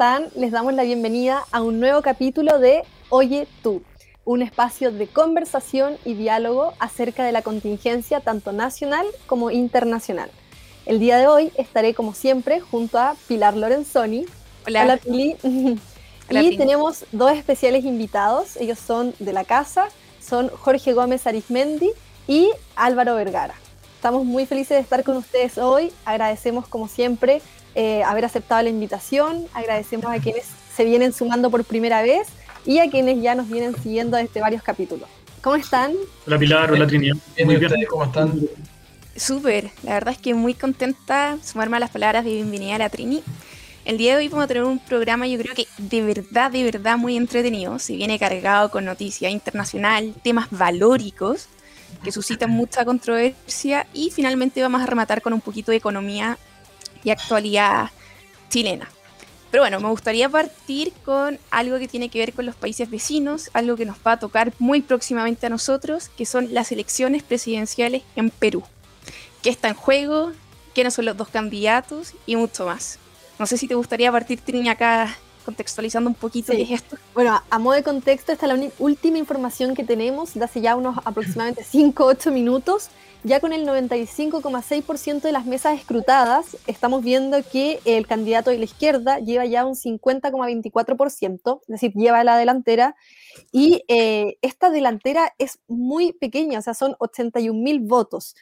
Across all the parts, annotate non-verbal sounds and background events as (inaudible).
están? Les damos la bienvenida a un nuevo capítulo de Oye tú, un espacio de conversación y diálogo acerca de la contingencia tanto nacional como internacional. El día de hoy estaré como siempre junto a Pilar Lorenzoni. Hola. Hola Pili. y tenemos dos especiales invitados, ellos son de la casa, son Jorge Gómez Arismendi y Álvaro Vergara. Estamos muy felices de estar con ustedes hoy, agradecemos como siempre eh, haber aceptado la invitación. Agradecemos a quienes se vienen sumando por primera vez y a quienes ya nos vienen siguiendo desde varios capítulos. ¿Cómo están? Hola Pilar, hola Trinidad. Muy bien, ¿cómo están? Súper, la verdad es que muy contenta sumarme a las palabras de bienvenida a la Trini. El día de hoy vamos a tener un programa yo creo que de verdad, de verdad muy entretenido. Se viene cargado con noticias internacional, temas valóricos que suscitan mucha controversia y finalmente vamos a rematar con un poquito de economía y actualidad chilena. Pero bueno, me gustaría partir con algo que tiene que ver con los países vecinos, algo que nos va a tocar muy próximamente a nosotros, que son las elecciones presidenciales en Perú. ¿Qué está en juego? ¿Quiénes son los dos candidatos? Y mucho más. No sé si te gustaría partir, Trini, acá contextualizando un poquito qué es esto. Bueno, a modo de contexto, esta es la última información que tenemos de hace ya unos aproximadamente 5 8 minutos ya con el 95,6% de las mesas escrutadas, estamos viendo que el candidato de la izquierda lleva ya un 50,24%, es decir, lleva la delantera, y eh, esta delantera es muy pequeña, o sea, son 81 mil votos.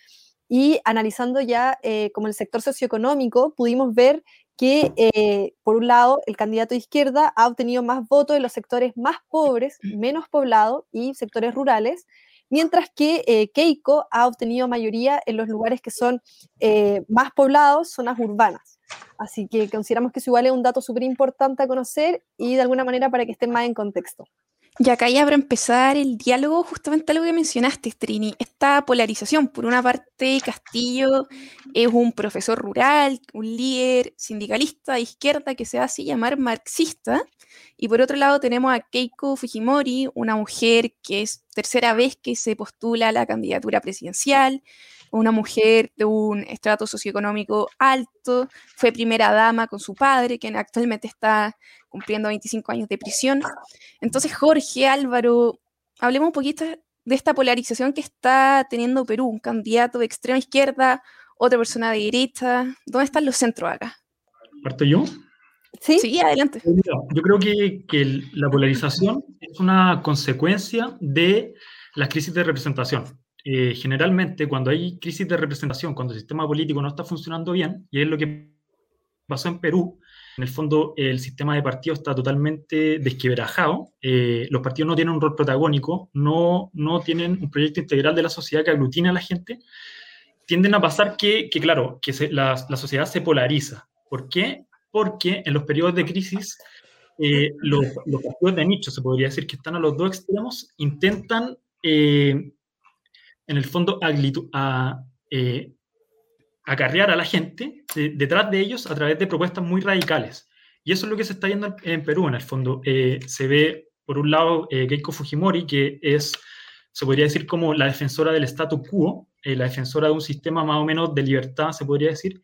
Y analizando ya eh, como el sector socioeconómico, pudimos ver que, eh, por un lado, el candidato de izquierda ha obtenido más votos en los sectores más pobres, menos poblados y sectores rurales, mientras que eh, Keiko ha obtenido mayoría en los lugares que son eh, más poblados, zonas urbanas. Así que consideramos que eso igual es un dato súper importante a conocer y de alguna manera para que estén más en contexto. Y acá ya para empezar el diálogo, justamente algo que mencionaste, Trini, esta polarización. Por una parte, Castillo es un profesor rural, un líder sindicalista de izquierda que se hace llamar marxista, y por otro lado tenemos a Keiko Fujimori, una mujer que es tercera vez que se postula a la candidatura presidencial, una mujer de un estrato socioeconómico alto, fue primera dama con su padre, quien actualmente está cumpliendo 25 años de prisión. Entonces, Jorge Álvaro, hablemos un poquito de esta polarización que está teniendo Perú, un candidato de extrema izquierda, otra persona de derecha. ¿Dónde están los centros acá? ¿Parto yo? Sí, sí adelante. Yo creo que, que la polarización es una consecuencia de las crisis de representación. Eh, generalmente cuando hay crisis de representación, cuando el sistema político no está funcionando bien, y es lo que pasó en Perú, en el fondo el sistema de partidos está totalmente desquebrajado, eh, los partidos no tienen un rol protagónico, no, no tienen un proyecto integral de la sociedad que aglutine a la gente, tienden a pasar que, que claro, que la, la, sociedad se polariza. ¿Por qué? Porque en los periodos de crisis, eh, los, los, partidos de nicho, se podría decir que están a los dos extremos, intentan en el fondo a, eh, acarrear a la gente detrás de ellos a través de propuestas muy radicales. Y eso es lo que se está viendo en, Perú, en el fondo. Eh, se ve, por un lado, eh, Keiko Fujimori, que es, se podría decir, como la defensora del statu quo, la defensora de un sistema más o menos de libertad, se podría decir.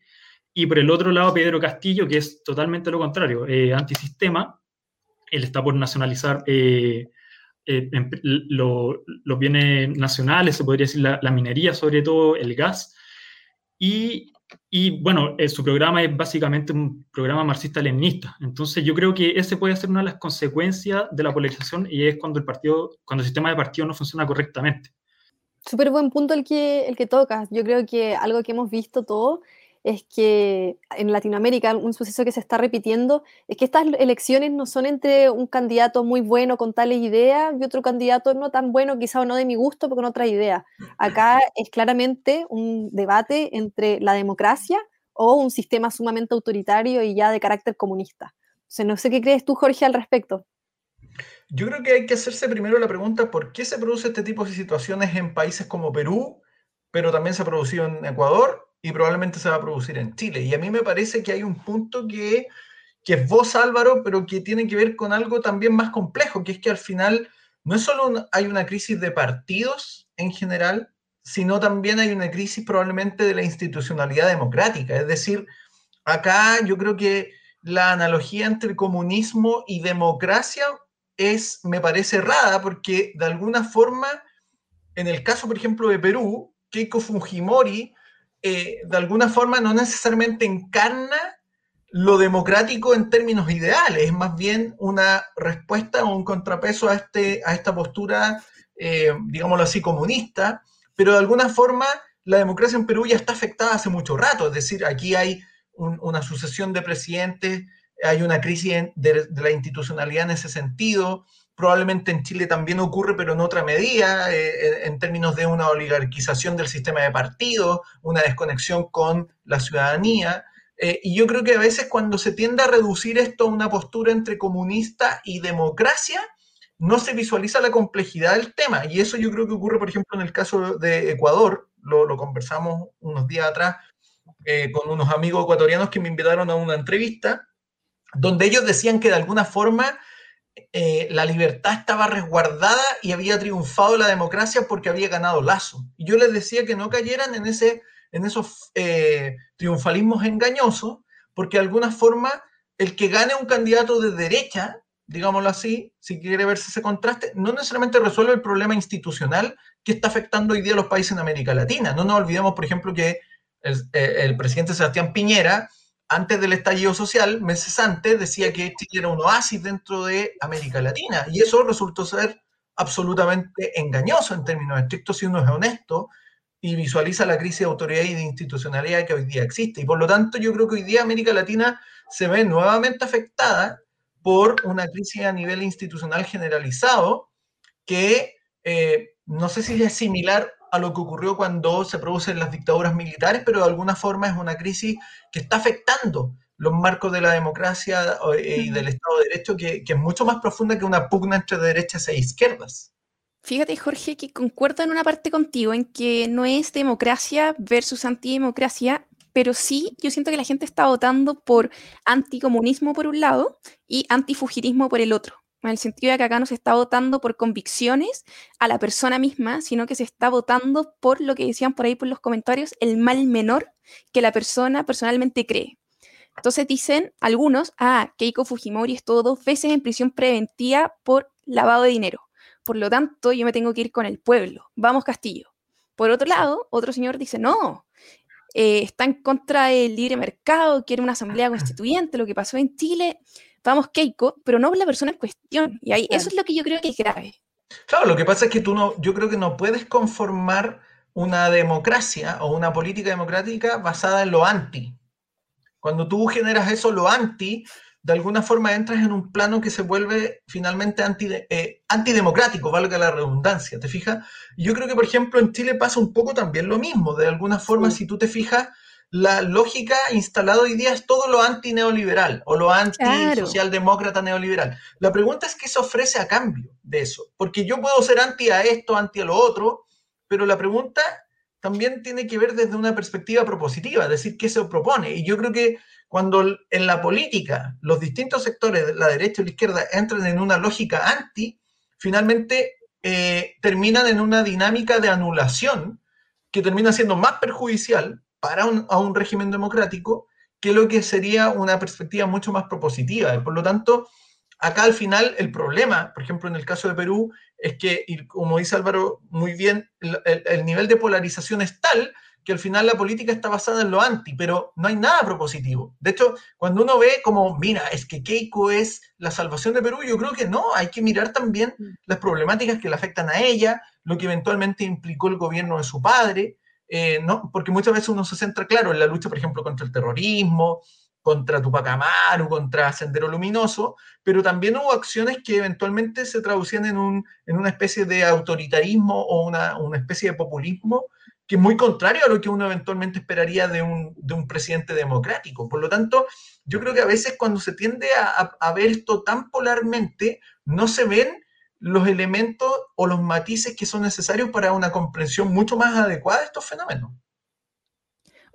Y por el otro lado, Pedro Castillo, que es totalmente lo contrario, antisistema. Él está por nacionalizar eh, los bienes nacionales, se podría decir la, minería, sobre todo el gas. Y, y bueno, eh, su programa es básicamente un programa marxista-leninista. Entonces yo creo que ese puede ser una de las consecuencias de la polarización y es cuando el partido, cuando el sistema de partido no funciona correctamente. Súper buen punto el que, el que tocas. Yo creo que algo que hemos visto todo es que en Latinoamérica un suceso que se está repitiendo es que estas elecciones no son entre un candidato muy bueno con tales ideas y otro candidato no tan bueno, quizá o no de mi gusto, pero con otra idea. Acá es claramente un debate entre la democracia o un sistema sumamente autoritario y ya de carácter comunista. O no sé qué crees tú, Jorge, al respecto. Yo creo que hay que hacerse primero la pregunta, ¿por qué se produce este tipo de situaciones en países como Perú, pero también se ha producido en Ecuador y probablemente se va a producir en Chile. Y a mí me parece que hay un punto que, que es vos, Álvaro, pero que tiene que ver con algo también más complejo, que es que al final no es solo hay una crisis de partidos en general, sino también hay una crisis probablemente de la institucionalidad democrática. Es decir, acá yo creo que la analogía entre comunismo y democracia es, me parece errada, porque de alguna forma, en el caso, por ejemplo, de Perú, Keiko Fujimori, eh, de alguna forma no necesariamente encarna lo democrático en términos ideales, es más bien una respuesta o un contrapeso a, este, a esta postura, eh, digámoslo así, comunista, pero de alguna forma la democracia en Perú ya está afectada hace mucho rato, es decir, aquí hay una sucesión de presidentes, hay una crisis de, la institucionalidad en ese sentido, probablemente en Chile también ocurre, pero en otra medida, eh, en términos de una oligarquización del sistema de partidos, una desconexión con la ciudadanía. Eh, y yo creo que a veces cuando se tiende a reducir esto a una postura entre comunista y democracia, no se visualiza la complejidad del tema. Y eso yo creo que ocurre, por ejemplo, en el caso de Ecuador, lo, conversamos unos días atrás eh, con unos amigos ecuatorianos que me invitaron a una entrevista, donde ellos decían que de alguna forma eh, la libertad estaba resguardada y había triunfado la democracia porque había ganado Lazo. Y yo les decía que no cayeran en, ese, en esos eh, triunfalismos engañosos, porque de alguna forma el que gane un candidato de derecha, digámoslo así, si quiere verse ese contraste, no necesariamente resuelve el problema institucional que está afectando hoy día a los países en América Latina. No nos olvidemos, por ejemplo, que el, eh, el presidente Sebastián Piñera antes del estallido social, meses antes, decía que Chile era un oasis dentro de América Latina. Y eso resultó ser absolutamente engañoso en términos estrictos si uno es honesto y visualiza la crisis de autoridad y de institucionalidad que hoy día existe. Y por lo tanto, yo creo que hoy día América Latina se ve nuevamente afectada por una crisis a nivel institucional generalizado que eh, no sé si es similar a lo que ocurrió cuando se producen las dictaduras militares, pero de alguna forma es una crisis que está afectando los marcos de la democracia eh, y del Estado de Derecho, que, es mucho más profunda que una pugna entre derechas e izquierdas. Fíjate, Jorge, que concuerdo en una parte contigo, en que no es democracia versus antidemocracia, pero sí yo siento que la gente está votando por anticomunismo por un lado y antifugirismo por el otro en el sentido de que acá no se está votando por convicciones a la persona misma, sino que se está votando por lo que decían por ahí por los comentarios, el mal menor que la persona personalmente cree. Entonces dicen algunos, ah, Keiko Fujimori estuvo dos veces en prisión preventiva por lavado de dinero. Por lo tanto, yo me tengo que ir con el pueblo. Vamos, Castillo. Por otro lado, otro señor dice, no, eh, está en contra del libre mercado, quiere una asamblea constituyente, lo que pasó en Chile vamos Keiko, pero no la persona en cuestión. Y ahí, eso es lo que yo creo que es grave. Claro, lo que pasa es que tú no, yo creo que no puedes conformar una democracia o una política democrática basada en lo anti. Cuando tú generas eso, lo anti, de alguna forma entras en un plano que se vuelve finalmente anti, eh, antidemocrático, valga la redundancia, ¿te fijas? Yo creo que, por ejemplo, en Chile pasa un poco también lo mismo. De alguna forma, si tú te fijas, la lógica instalada hoy día es todo lo anti-neoliberal o lo anti-socialdemócrata neoliberal. La pregunta es qué se ofrece a cambio de eso, porque yo puedo ser anti a esto, anti a lo otro, pero la pregunta también tiene que ver desde una perspectiva propositiva, es decir, qué se propone. Y yo creo que cuando en la política los distintos sectores, la derecha y la izquierda, entran en una lógica anti, finalmente eh, terminan en una dinámica de anulación que termina siendo más perjudicial para un, a un régimen democrático que lo que sería una perspectiva mucho más propositiva. Por lo tanto, acá al final el problema, por ejemplo, en el caso de Perú, es que, como dice Álvaro muy bien, el, el, nivel de polarización es tal que al final la política está basada en lo anti, pero no hay nada propositivo. De hecho, cuando uno ve como, mira, es que Keiko es la salvación de Perú, yo creo que no, hay que mirar también mm. las problemáticas que le afectan a ella, lo que eventualmente implicó el gobierno de su padre, eh, no, porque muchas veces uno se centra, claro, en la lucha, por ejemplo, contra el terrorismo, contra Tupac Amaru, contra Sendero Luminoso, pero también hubo acciones que eventualmente se traducían en, un, en una especie de autoritarismo o una, una, especie de populismo que es muy contrario a lo que uno eventualmente esperaría de un, de un presidente democrático. Por lo tanto, yo creo que a veces cuando se tiende a, a ver esto tan polarmente, no se ven los elementos o los matices que son necesarios para una comprensión mucho más adecuada de estos fenómenos.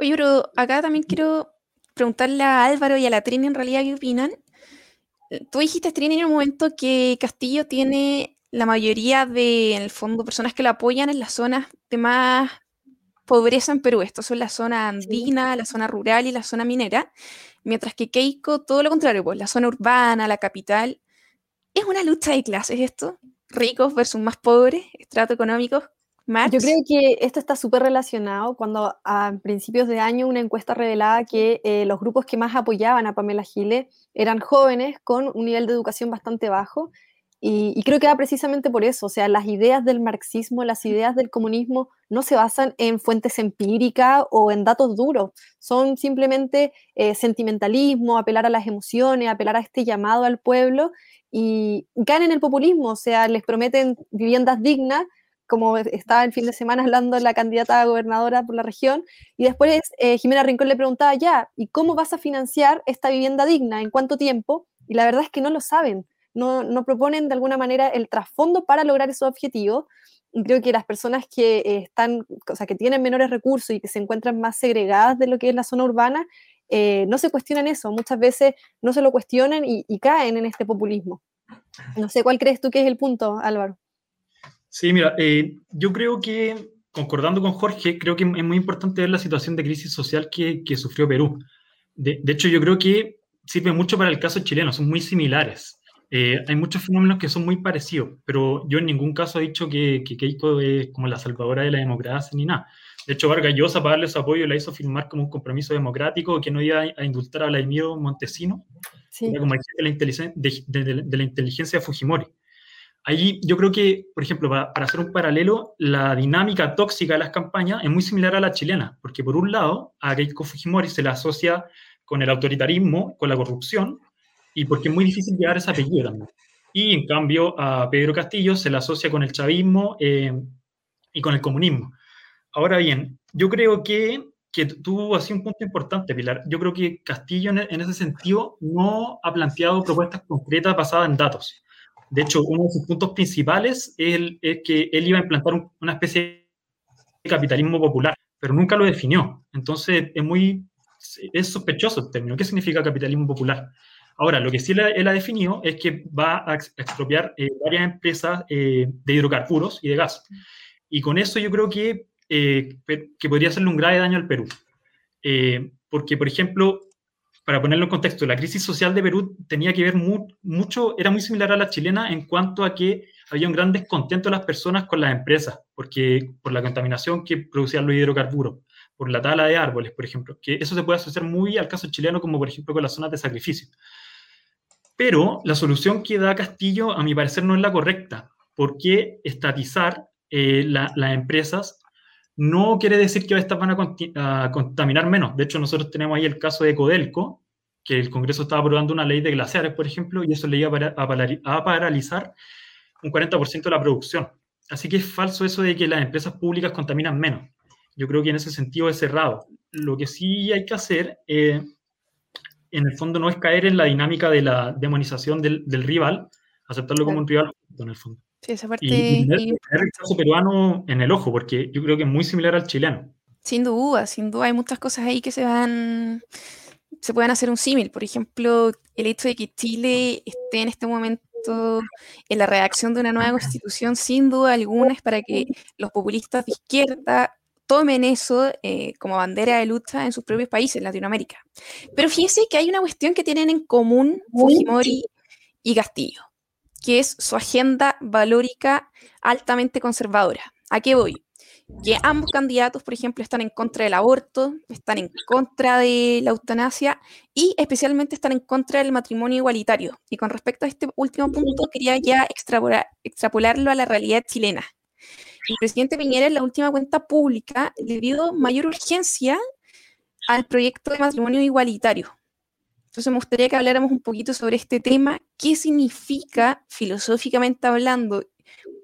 Oye, pero acá también quiero preguntarle a Álvaro y a la Trini en realidad qué opinan. Tú dijiste, Trini, en un momento que Castillo tiene la mayoría de, en el fondo, personas que lo apoyan en las zonas de más pobreza en Perú. Esto son la zona andina, la zona rural y la zona minera. Mientras que Keiko, todo lo contrario, pues la zona urbana, la capital. ¿Es una lucha de clases esto? ¿Ricos versus más pobres? ¿Estrato económicos? Yo creo que esto está súper relacionado cuando a principios de año una encuesta revelaba que eh, los grupos que más apoyaban a Pamela Gile eran jóvenes con un nivel de educación bastante bajo y, creo que va precisamente por eso, o sea, las ideas del marxismo, las ideas del comunismo no se basan en fuentes empíricas o en datos duros, son simplemente eh, sentimentalismo, apelar a las emociones, apelar a este llamado al pueblo y caen en el populismo, o sea, les prometen viviendas dignas como estaba el fin de semana hablando la candidata a gobernadora por la región, y después eh, Jimena Rincón le preguntaba, ya, ¿y cómo vas a financiar esta vivienda digna? ¿En cuánto tiempo? Y la verdad es que no lo saben, no, no proponen de alguna manera el trasfondo para lograr esos objetivos. Creo que las personas que eh, están, o sea, que tienen menores recursos y que se encuentran más segregadas de lo que es la zona urbana, eh, no se cuestionan eso, muchas veces no se lo cuestionan y caen en este populismo. No sé cuál crees tú que es el punto, Álvaro. Sí, mira, eh, yo creo que, concordando con Jorge, creo que es muy importante ver la situación de crisis social que, que sufrió Perú. De, de, hecho, yo creo que sirve mucho para el caso chileno, son muy similares. Eh, hay muchos fenómenos que son muy parecidos, pero yo en ningún caso he dicho que, que Keiko es como la salvadora de la democracia ni nada. De hecho, Vargas Llosa, para darle su apoyo, la hizo firmar como un compromiso democrático que no iba a indultar a Vladimir Montesino, sí. como el de la, inteligencia, de, de, de la inteligencia Fujimori. Allí yo creo que, por ejemplo, para, hacer un paralelo, la dinámica tóxica de las campañas es muy similar a la chilena, porque por un lado a Keiko Fujimori se la asocia con el autoritarismo, con la corrupción, y porque es muy difícil llegar a ese apellido también. Y en cambio a Pedro Castillo se la asocia con el chavismo eh, y con el comunismo. Ahora bien, yo creo que, que tú has un punto importante, Pilar. Yo creo que Castillo en, en ese sentido no ha planteado propuestas concretas basadas en datos de hecho, uno de sus puntos principales es, que él iba a implantar una especie de capitalismo popular, pero nunca lo definió. Entonces, es muy es sospechoso el término. ¿Qué significa capitalismo popular? Ahora, lo que sí él ha definido es que va a expropiar eh, varias empresas eh, de hidrocarburos y de gas. Y con eso yo creo que, eh, que podría hacerle un grave daño al Perú. porque, por ejemplo, para ponerlo en contexto, la crisis social de Perú tenía que ver mucho, era muy similar a la chilena en cuanto a que había un gran descontento de las personas con las empresas, porque por la contaminación que producían los hidrocarburos, por la tala de árboles, por ejemplo, que eso se puede asociar muy al caso chileno, como por ejemplo con las zonas de sacrificio. Pero la solución que da Castillo, a mi parecer, no es la correcta. ¿Por qué estatizar eh, las empresas no quiere decir que estas van a, contaminar menos. De hecho, nosotros tenemos ahí el caso de Codelco, que el Congreso estaba aprobando una ley de glaciares, por ejemplo, y eso le iba a, paralizar un 40% de la producción. Así que es falso eso de que las empresas públicas contaminan menos. Yo creo que en ese sentido es cerrado. Lo que sí hay que hacer, eh, en el fondo, no es caer en la dinámica de la demonización del, rival, aceptarlo como un rival en el fondo. Sí, esa parte. Y, tener, el caso peruano en el ojo, porque yo creo que es muy similar al chileno. Sin duda, sin duda, hay muchas cosas ahí que se van. Se pueden hacer un símil. Por ejemplo, el hecho de que Chile esté en este momento en la redacción de una nueva constitución, sin duda alguna, es para que los populistas de izquierda tomen eso eh, como bandera de lucha en sus propios países, en Latinoamérica. Pero fíjense que hay una cuestión que tienen en común Fujimori y Castillo que es su agenda valórica altamente conservadora. ¿A qué voy? Que ambos candidatos, por ejemplo, están en contra del aborto, están en contra de la eutanasia y especialmente están en contra del matrimonio igualitario. Y con respecto a este último punto, quería ya extrapolarlo a la realidad chilena. El presidente Piñera en la última cuenta pública le dio mayor urgencia al proyecto de matrimonio igualitario, entonces me gustaría que habláramos un poquito sobre este tema, qué significa filosóficamente hablando,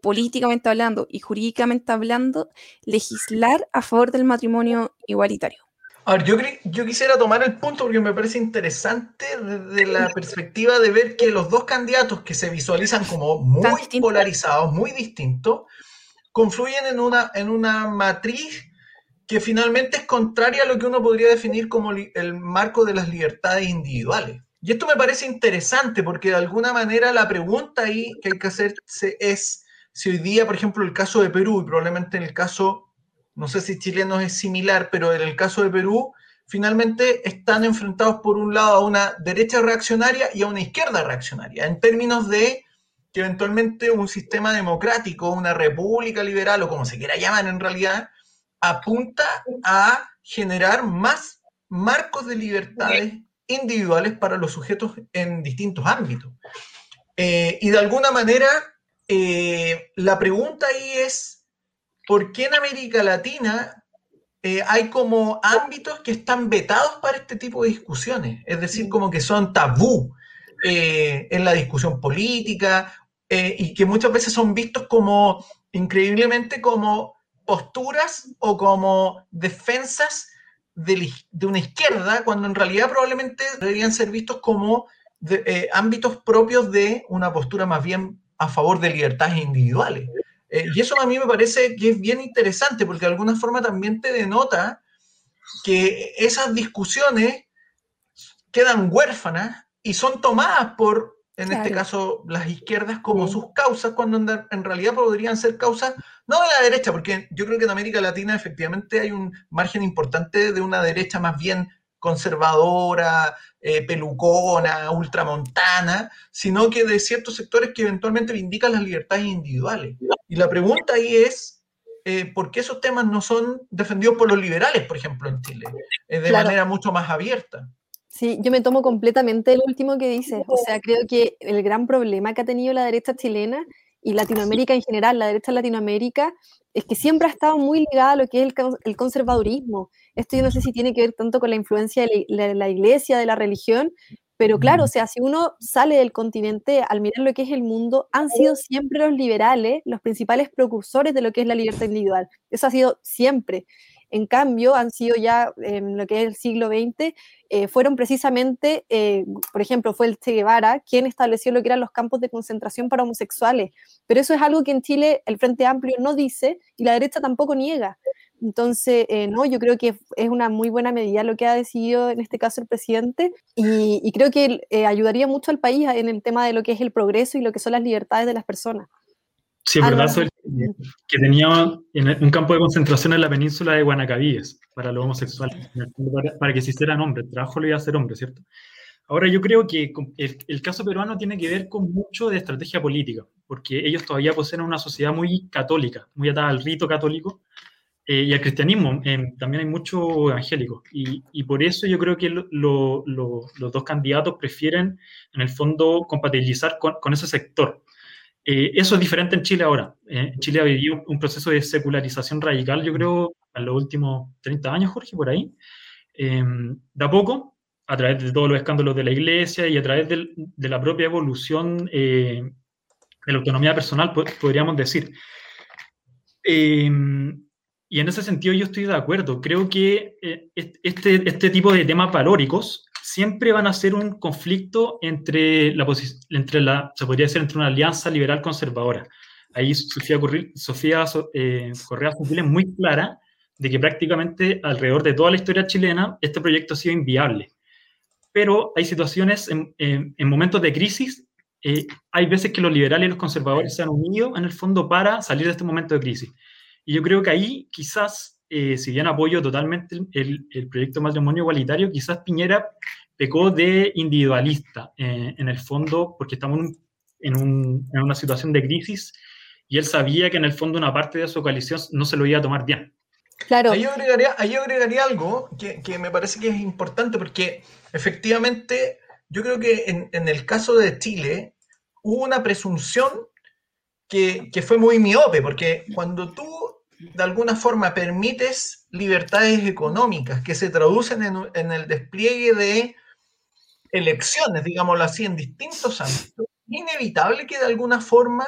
políticamente hablando y jurídicamente hablando legislar a favor del matrimonio igualitario. A ver, yo, yo quisiera tomar el punto porque me parece interesante desde la perspectiva de ver que los dos candidatos que se visualizan como muy polarizados, muy distintos, confluyen en una, en una matriz que finalmente es contraria a lo que uno podría definir como el marco de las libertades individuales. Y esto me parece interesante porque de alguna manera la pregunta ahí que hay que hacerse es si hoy día, por ejemplo, el caso de Perú y probablemente en el caso no sé si chilenos es similar, pero en el caso de Perú, finalmente están enfrentados por un lado a una derecha reaccionaria y a una izquierda reaccionaria, en términos de que eventualmente un sistema democrático, una república liberal o como se quiera llamar en realidad, apunta a generar más marcos de libertades individuales para los sujetos en distintos ámbitos. Eh, y de alguna manera, eh, la pregunta ahí es, ¿por qué en América Latina eh, hay como ámbitos que están vetados para este tipo de discusiones? Es decir, como que son tabú en la discusión política y que muchas veces son vistos como, increíblemente, como posturas o como defensas de, una izquierda, cuando en realidad probablemente deberían ser vistos como eh, ámbitos propios de una postura más bien a favor de libertades individuales. Eh, y eso a mí me parece que es bien interesante, porque de alguna forma también te denota que esas discusiones quedan huérfanas y son tomadas por, en este caso, las izquierdas como sus causas, cuando en, realidad podrían ser causas no de la derecha, porque yo creo que en América Latina efectivamente hay un margen importante de una derecha más bien conservadora, eh, pelucona, ultramontana, sino que de ciertos sectores que eventualmente vindican las libertades individuales. Y la pregunta ahí es, eh, ¿por qué esos temas no son defendidos por los liberales, por ejemplo, en Chile, eh, de manera mucho más abierta? Sí, yo me tomo completamente el último que dices. O sea, creo que el gran problema que ha tenido la derecha chilena y Latinoamérica en general, la derecha de Latinoamérica, es que siempre ha estado muy ligada a lo que es el, conservadurismo. Esto yo no sé si tiene que ver tanto con la influencia de la, iglesia, de la religión, pero claro, o sea, si uno sale del continente al mirar lo que es el mundo, han sido siempre los liberales los principales precursores de lo que es la libertad individual. Eso ha sido siempre. En cambio, han sido ya en lo que es el siglo XX, eh, fueron precisamente, eh, por ejemplo, fue el Che Guevara quien estableció lo que eran los campos de concentración para homosexuales. Pero eso es algo que en Chile el Frente Amplio no dice y la derecha tampoco niega. Entonces, eh, no, yo creo que es una muy buena medida lo que ha decidido en este caso el presidente y, y creo que ayudaría mucho al país en el tema de lo que es el progreso y lo que son las libertades de las personas. Sí, verdad, que tenía un campo de concentración en la península de Guanacavíes para los homosexuales, para, que se hicieran hombres, el trabajo lo iba a hacer hombre, ¿cierto? Ahora, yo creo que el, caso peruano tiene que ver con mucho de estrategia política, porque ellos todavía poseen una sociedad muy católica, muy atada al rito católico eh, y al cristianismo. Eh, también hay mucho evangélico, y, y, por eso yo creo que los dos candidatos prefieren, en el fondo, compatibilizar con, con ese sector eh, eso es diferente en Chile ahora. Eh, Chile ha vivido un proceso de secularización radical, yo creo, en los últimos 30 años, Jorge, por ahí. Eh, a poco, a través de todos los escándalos de la iglesia y a través de la propia evolución de la autonomía personal, podríamos decir. y en ese sentido yo estoy de acuerdo. Creo que este, este tipo de temas valóricos siempre van a ser un conflicto entre la, entre la se podría decir, entre una alianza liberal conservadora. Ahí Sofía, Sofía eh, Correa es muy clara de que prácticamente alrededor de toda la historia chilena este proyecto ha sido inviable. Pero hay situaciones, en, en, momentos de crisis, eh, hay veces que los liberales y los conservadores se han unido en el fondo para salir de este momento de crisis. Y yo creo que ahí quizás eh, si bien apoyo totalmente el, el, proyecto matrimonio igualitario, quizás Piñera pecó de individualista eh, en el fondo, porque estamos en, un, en, una situación de crisis y él sabía que en el fondo una parte de su coalición no se lo iba a tomar bien. Claro. Ahí agregaría, ahí agregaría algo que, que, me parece que es importante porque efectivamente yo creo que en, en el caso de Chile hubo una presunción que, que, fue muy miope, porque cuando tú de alguna forma permites libertades económicas que se traducen en, el despliegue de elecciones, digámoslo así, en distintos ámbitos, inevitable que de alguna forma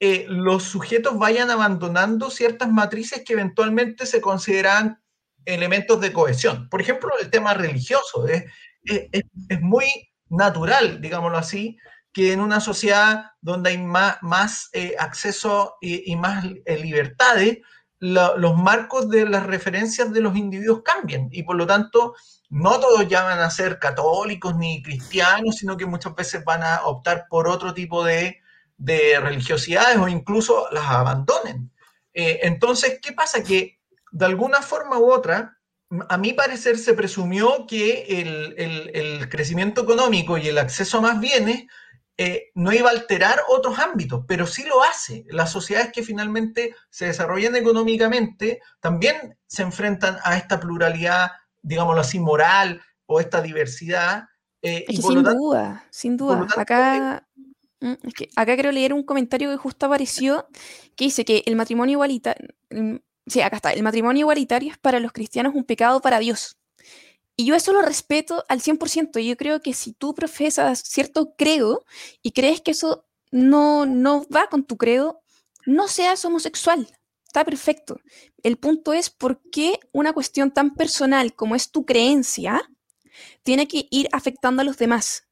eh, los sujetos vayan abandonando ciertas matrices que eventualmente se consideran elementos de cohesión. Por ejemplo, el tema religioso. Es, es, muy natural, digámoslo así, que en una sociedad donde hay más, eh, acceso y, más eh, libertades, los marcos de las referencias de los individuos cambian y por lo tanto no todos ya van a ser católicos ni cristianos, sino que muchas veces van a optar por otro tipo de, de religiosidades o incluso las abandonen. Eh, entonces, ¿qué pasa? Que de alguna forma u otra, a mi parecer se presumió que el, crecimiento económico y el acceso a más bienes eh, no iba a alterar otros ámbitos, pero sí lo hace. Las sociedades que finalmente se desarrollan económicamente también se enfrentan a esta pluralidad, digámoslo así, moral o esta diversidad. Eh, sin duda, sin duda. acá, mm, acá quiero leer un comentario que justo apareció que dice que el matrimonio igualitario, mm, sí, acá está, el matrimonio igualitario es para los cristianos un pecado para Dios. Y yo eso lo respeto al 100%. Yo creo que si tú profesas cierto credo y crees que eso no, no va con tu credo, no seas homosexual. Está perfecto. El punto es por qué una cuestión tan personal como es tu creencia tiene que ir afectando a los demás.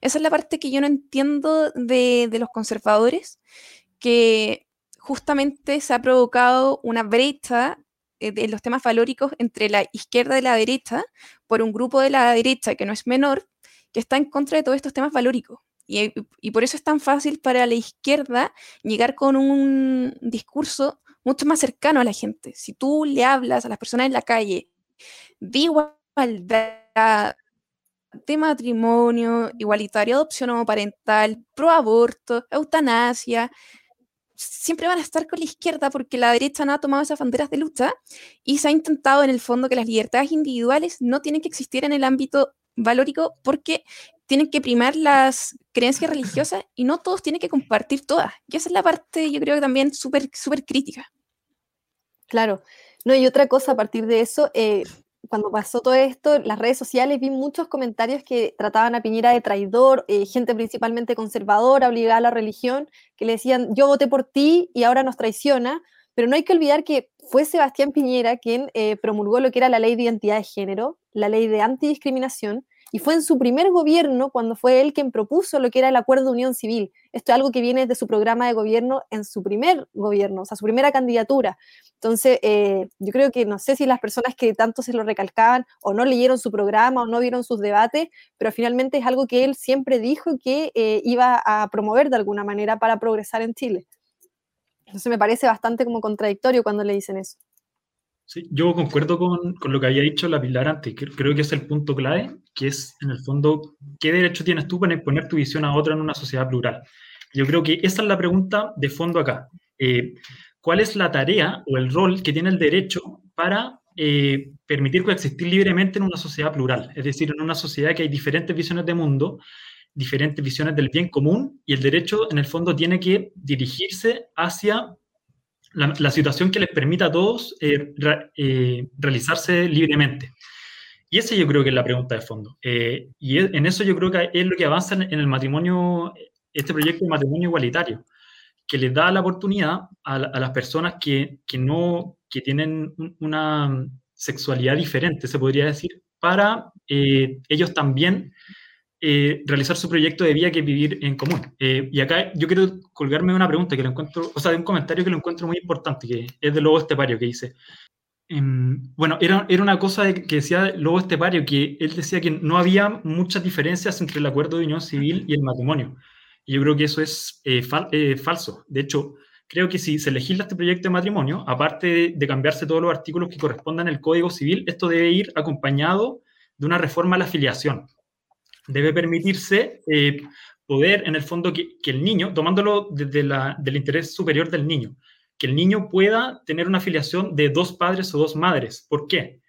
Esa es la parte que yo no entiendo de, de los conservadores, que justamente se ha provocado una brecha en eh, los temas valóricos entre la izquierda y la derecha por un grupo de la derecha que no es menor, que está en contra de todos estos temas valóricos. Y, y por eso es tan fácil para la izquierda llegar con un discurso mucho más cercano a la gente. Si tú le hablas a las personas en la calle de igualdad, de matrimonio, igualitario, adopción homoparental, pro aborto, eutanasia, siempre van a estar con la izquierda porque la derecha no ha tomado esas banderas de lucha y se ha intentado en el fondo que las libertades individuales no tienen que existir en el ámbito valórico porque tienen que primar las creencias religiosas (clears throat) y no todos tienen que compartir todas. Y esa es la parte, yo creo que también súper súper crítica. Claro. No, y otra cosa a partir de eso, eh, cuando pasó todo esto, las redes sociales vi muchos comentarios que trataban a Piñera de traidor, eh, gente principalmente conservadora, obligada a la religión, que le decían, yo voté por ti y ahora nos traiciona, pero no hay que olvidar que fue Sebastián Piñera quien eh, promulgó lo que era la ley de identidad de género, la ley de antidiscriminación, y fue en su primer gobierno cuando fue él quien propuso lo que era el acuerdo de unión civil. Esto es algo que viene de su programa de gobierno en su primer gobierno, o sea, su primera candidatura. Entonces, eh, yo creo que no sé si las personas que tanto se lo recalcaban o no leyeron su programa o no vieron sus debates, pero finalmente es algo que él siempre dijo que eh, iba a promover de alguna manera para progresar en Chile. Entonces me parece bastante como contradictorio cuando le dicen eso yo concuerdo con, con, lo que había dicho la Pilar antes. Creo que es el punto clave, que es, en el fondo, ¿qué derecho tienes tú para imponer tu visión a otra en una sociedad plural? Yo creo que esa es la pregunta de fondo acá. Eh, ¿Cuál es la tarea o el rol que tiene el derecho para eh, permitir coexistir libremente en una sociedad plural? Es decir, en una sociedad que hay diferentes visiones de mundo, diferentes visiones del bien común, y el derecho, en el fondo, tiene que dirigirse hacia la, situación que les permita a todos eh, eh, realizarse libremente. Y esa yo creo que es la pregunta de fondo. Eh, y en eso yo creo que es lo que avanza en, el matrimonio, este proyecto de matrimonio igualitario, que les da la oportunidad a, las personas que, que, no, que tienen una sexualidad diferente, se podría decir, para ellos también eh, realizar su proyecto de vida que vivir en común. Eh, y acá yo quiero colgarme una pregunta que lo encuentro, o sea, de un comentario que lo encuentro muy importante, que es de Lobo Estepario, que dice, em, bueno, era, era una cosa que decía Lobo Estepario, que él decía que no había muchas diferencias entre el acuerdo de unión civil y el matrimonio. Y yo creo que eso es eh, falso. De hecho, creo que si se legisla este proyecto de matrimonio, aparte de, de, cambiarse todos los artículos que correspondan al Código Civil, esto debe ir acompañado de una reforma a la afiliación debe permitirse eh, poder, en el fondo, que, el niño, tomándolo desde la, del interés superior del niño, que el niño pueda tener una afiliación de dos padres o dos madres. ¿Por qué?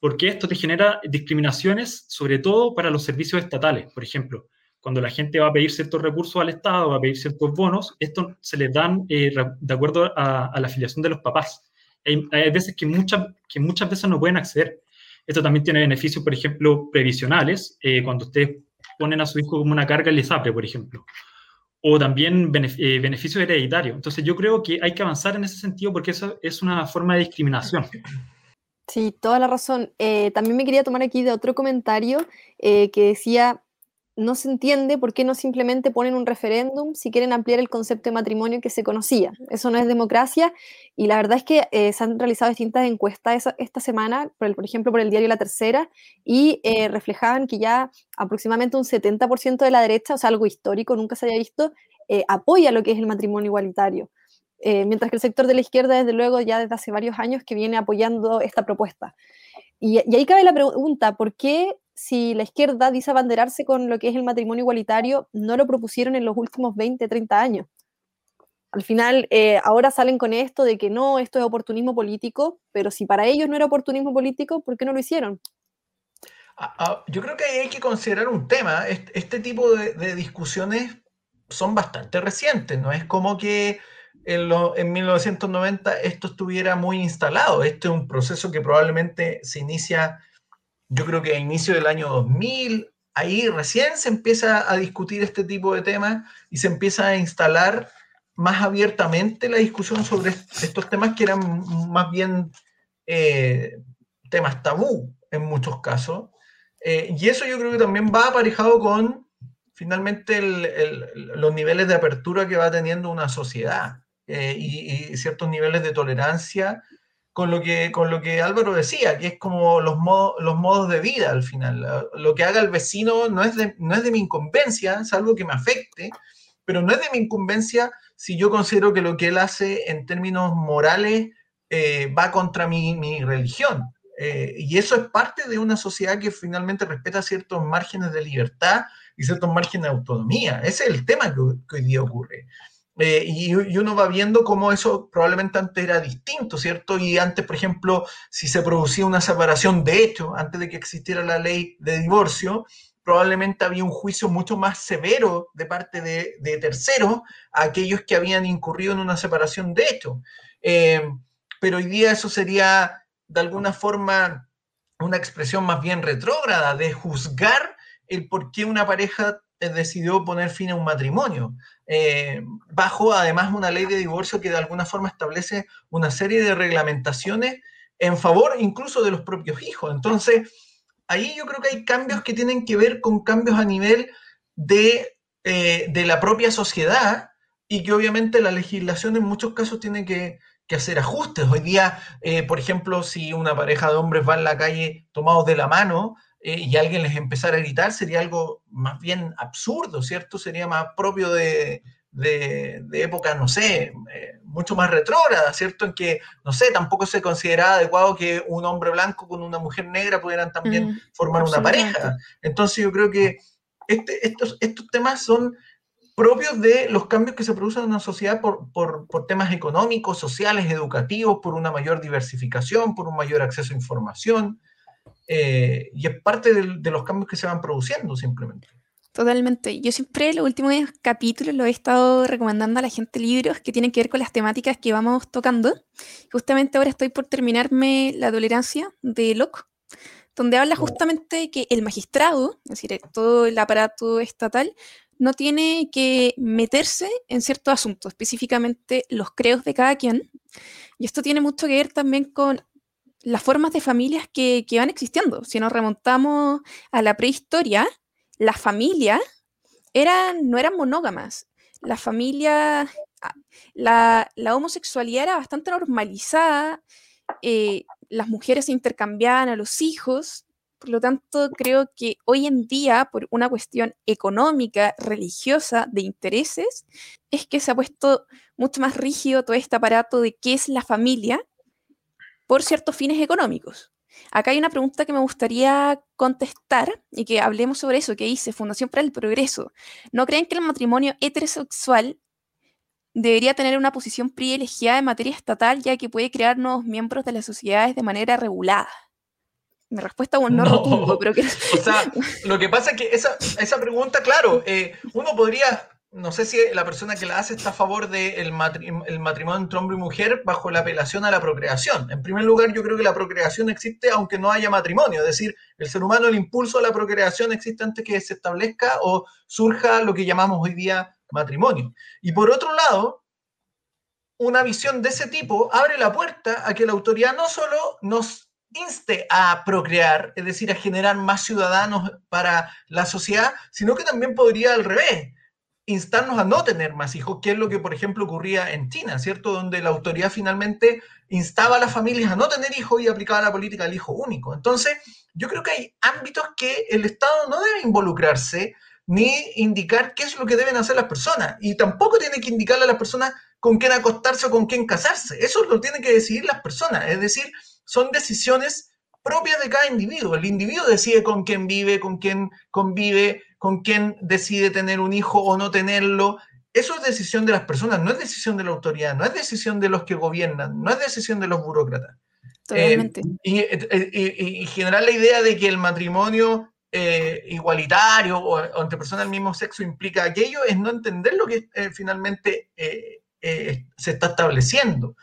Porque esto te genera discriminaciones, sobre todo para los servicios estatales. Por ejemplo, cuando la gente va a pedir ciertos recursos al Estado, va a pedir ciertos bonos, esto se les dan eh, de acuerdo a, la afiliación de los papás. Hay, hay, veces que muchas, que muchas veces no pueden acceder. Esto también tiene beneficios, por ejemplo, previsionales, eh, cuando ustedes ponen a su hijo como una carga el ISAPRE, por ejemplo. O también eh, beneficios hereditarios. Entonces yo creo que hay que avanzar en ese sentido porque eso es una forma de discriminación. Sí, toda la razón. Eh, también me quería tomar aquí de otro comentario que decía, no se entiende por qué no simplemente ponen un referéndum si quieren ampliar el concepto de matrimonio que se conocía. Eso no es democracia y la verdad es que eh, se han realizado distintas encuestas esta semana, por, el, por, ejemplo, por el diario La Tercera, y eh, reflejaban que ya aproximadamente un 70% de la derecha, o sea, algo histórico, nunca se había visto, eh, apoya lo que es el matrimonio igualitario. mientras que el sector de la izquierda, desde luego, ya desde hace varios años que viene apoyando esta propuesta. Y, y ahí cabe la pregunta, ¿por qué si la izquierda dice abanderarse con lo que es el matrimonio igualitario, no lo propusieron en los últimos 20, 30 años? Al final, eh, ahora salen con esto de que no, esto es oportunismo político, pero si para ellos no era oportunismo político, ¿por qué no lo hicieron? Ah, ah, yo creo que hay que considerar un tema. Este, tipo de, discusiones son bastante recientes, no es como que en, en, 1990 esto estuviera muy instalado. Este es un proceso que probablemente se inicia, yo creo que a inicio del año 2000, ahí recién se empieza a discutir este tipo de temas y se empieza a instalar más abiertamente la discusión sobre estos temas que eran más bien eh, temas tabú en muchos casos. Eh, y eso yo creo que también va aparejado con finalmente los niveles de apertura que va teniendo una sociedad eh, y, ciertos niveles de tolerancia con lo, que, con lo que Álvaro decía, que es como los, modos, los modos de vida al final. Lo que haga el vecino no es, de, no es de mi incumbencia, es algo que me afecte, pero no es de mi incumbencia si yo considero que lo que él hace en términos morales eh, va contra mi, mi religión. Eh, y eso es parte de una sociedad que finalmente respeta ciertos márgenes de libertad y ciertos márgenes de autonomía. Ese es el tema que, hoy día ocurre. Eh, y, uno va viendo cómo eso probablemente antes era distinto, ¿cierto? Y antes, por ejemplo, si se producía una separación de hecho, antes de que existiera la ley de divorcio, probablemente había un juicio mucho más severo de parte de, terceros a aquellos que habían incurrido en una separación de hecho. Eh, pero hoy día eso sería de alguna forma una expresión más bien retrógrada de juzgar el por qué una pareja decidió poner fin a un matrimonio, eh, bajo además una ley de divorcio que de alguna forma establece una serie de reglamentaciones en favor incluso de los propios hijos. Entonces, ahí yo creo que hay cambios que tienen que ver con cambios a nivel de, eh, la propia sociedad y que obviamente la legislación en muchos casos tiene que, hacer ajustes. Hoy día, eh, por ejemplo, si una pareja de hombres va en la calle tomados de la mano eh, y alguien les empezara a gritar, sería algo más bien absurdo, ¿cierto? Sería más propio de, de, época, no sé, eh, mucho más retrógrada, ¿cierto? En que, no sé, tampoco se consideraba adecuado que un hombre blanco con una mujer negra pudieran también mm, formar una pareja. Entonces yo creo que este, estos, estos temas son propios de los cambios que se producen en una sociedad por, por, por temas económicos, sociales, educativos, por una mayor diversificación, por un mayor acceso a información, eh, y es parte de los cambios que se van produciendo simplemente. Totalmente. Yo siempre los últimos capítulos lo he estado recomendando a la gente libros que tienen que ver con las temáticas que vamos tocando. Justamente ahora estoy por terminarme La tolerancia de Locke, donde habla oh. justamente que el magistrado, es decir, todo el aparato estatal, no tiene que meterse en ciertos asuntos, específicamente los creos de cada quien. Y esto tiene mucho que ver también con las formas de familias que, que van existiendo. Si nos remontamos a la prehistoria, las familias eran, no eran monógamas. La familia, ah, la, homosexualidad era bastante normalizada, eh, las mujeres se intercambiaban a los hijos, por lo tanto creo que hoy en día, por una cuestión económica, religiosa, de intereses, es que se ha puesto mucho más rígido todo este aparato de qué es la familia por ciertos fines económicos. Acá hay una pregunta que me gustaría contestar y que hablemos sobre eso que dice Fundación para el Progreso. ¿No creen que el matrimonio heterosexual debería tener una posición privilegiada en materia estatal ya que puede crear nuevos miembros de las sociedades de manera regulada? Mi respuesta aún no, rotundo, pero que... (laughs) O sea, lo que pasa es que esa, esa pregunta, claro, eh, uno podría no sé si la persona que la hace está a favor del matrimonio entre hombre y mujer bajo la apelación a la procreación. En primer lugar, yo creo que la procreación existe aunque no haya matrimonio, es decir, el ser humano, el impulso a la procreación existe antes que se establezca o surja lo que llamamos hoy día matrimonio. Y por otro lado, una visión de ese tipo abre la puerta a que la autoridad no solo nos inste a procrear, es decir, a generar más ciudadanos para la sociedad, sino que también podría al revés instarnos a no tener más hijos, que es lo que, por ejemplo, ocurría en China, ¿cierto? Donde la autoridad finalmente instaba a las familias a no tener hijos y aplicaba la política del hijo único. Entonces, yo creo que hay ámbitos que el Estado no debe involucrarse ni indicar qué es lo que deben hacer las personas. Y tampoco tiene que indicarle a las personas con quién acostarse o con quién casarse. Eso lo tienen que decidir las personas. Es decir, son decisiones propias de cada individuo. El individuo decide con quién vive, con quién convive, con quién decide tener un hijo o no tenerlo. Eso es decisión de las personas, no es decisión de la autoridad, no es decisión de los que gobiernan, no es decisión de los burócratas. Totalmente. Eh, y, y, generar la idea de que el matrimonio eh, igualitario o, entre personas del mismo sexo implica aquello es no entender lo que eh, finalmente se está estableciendo.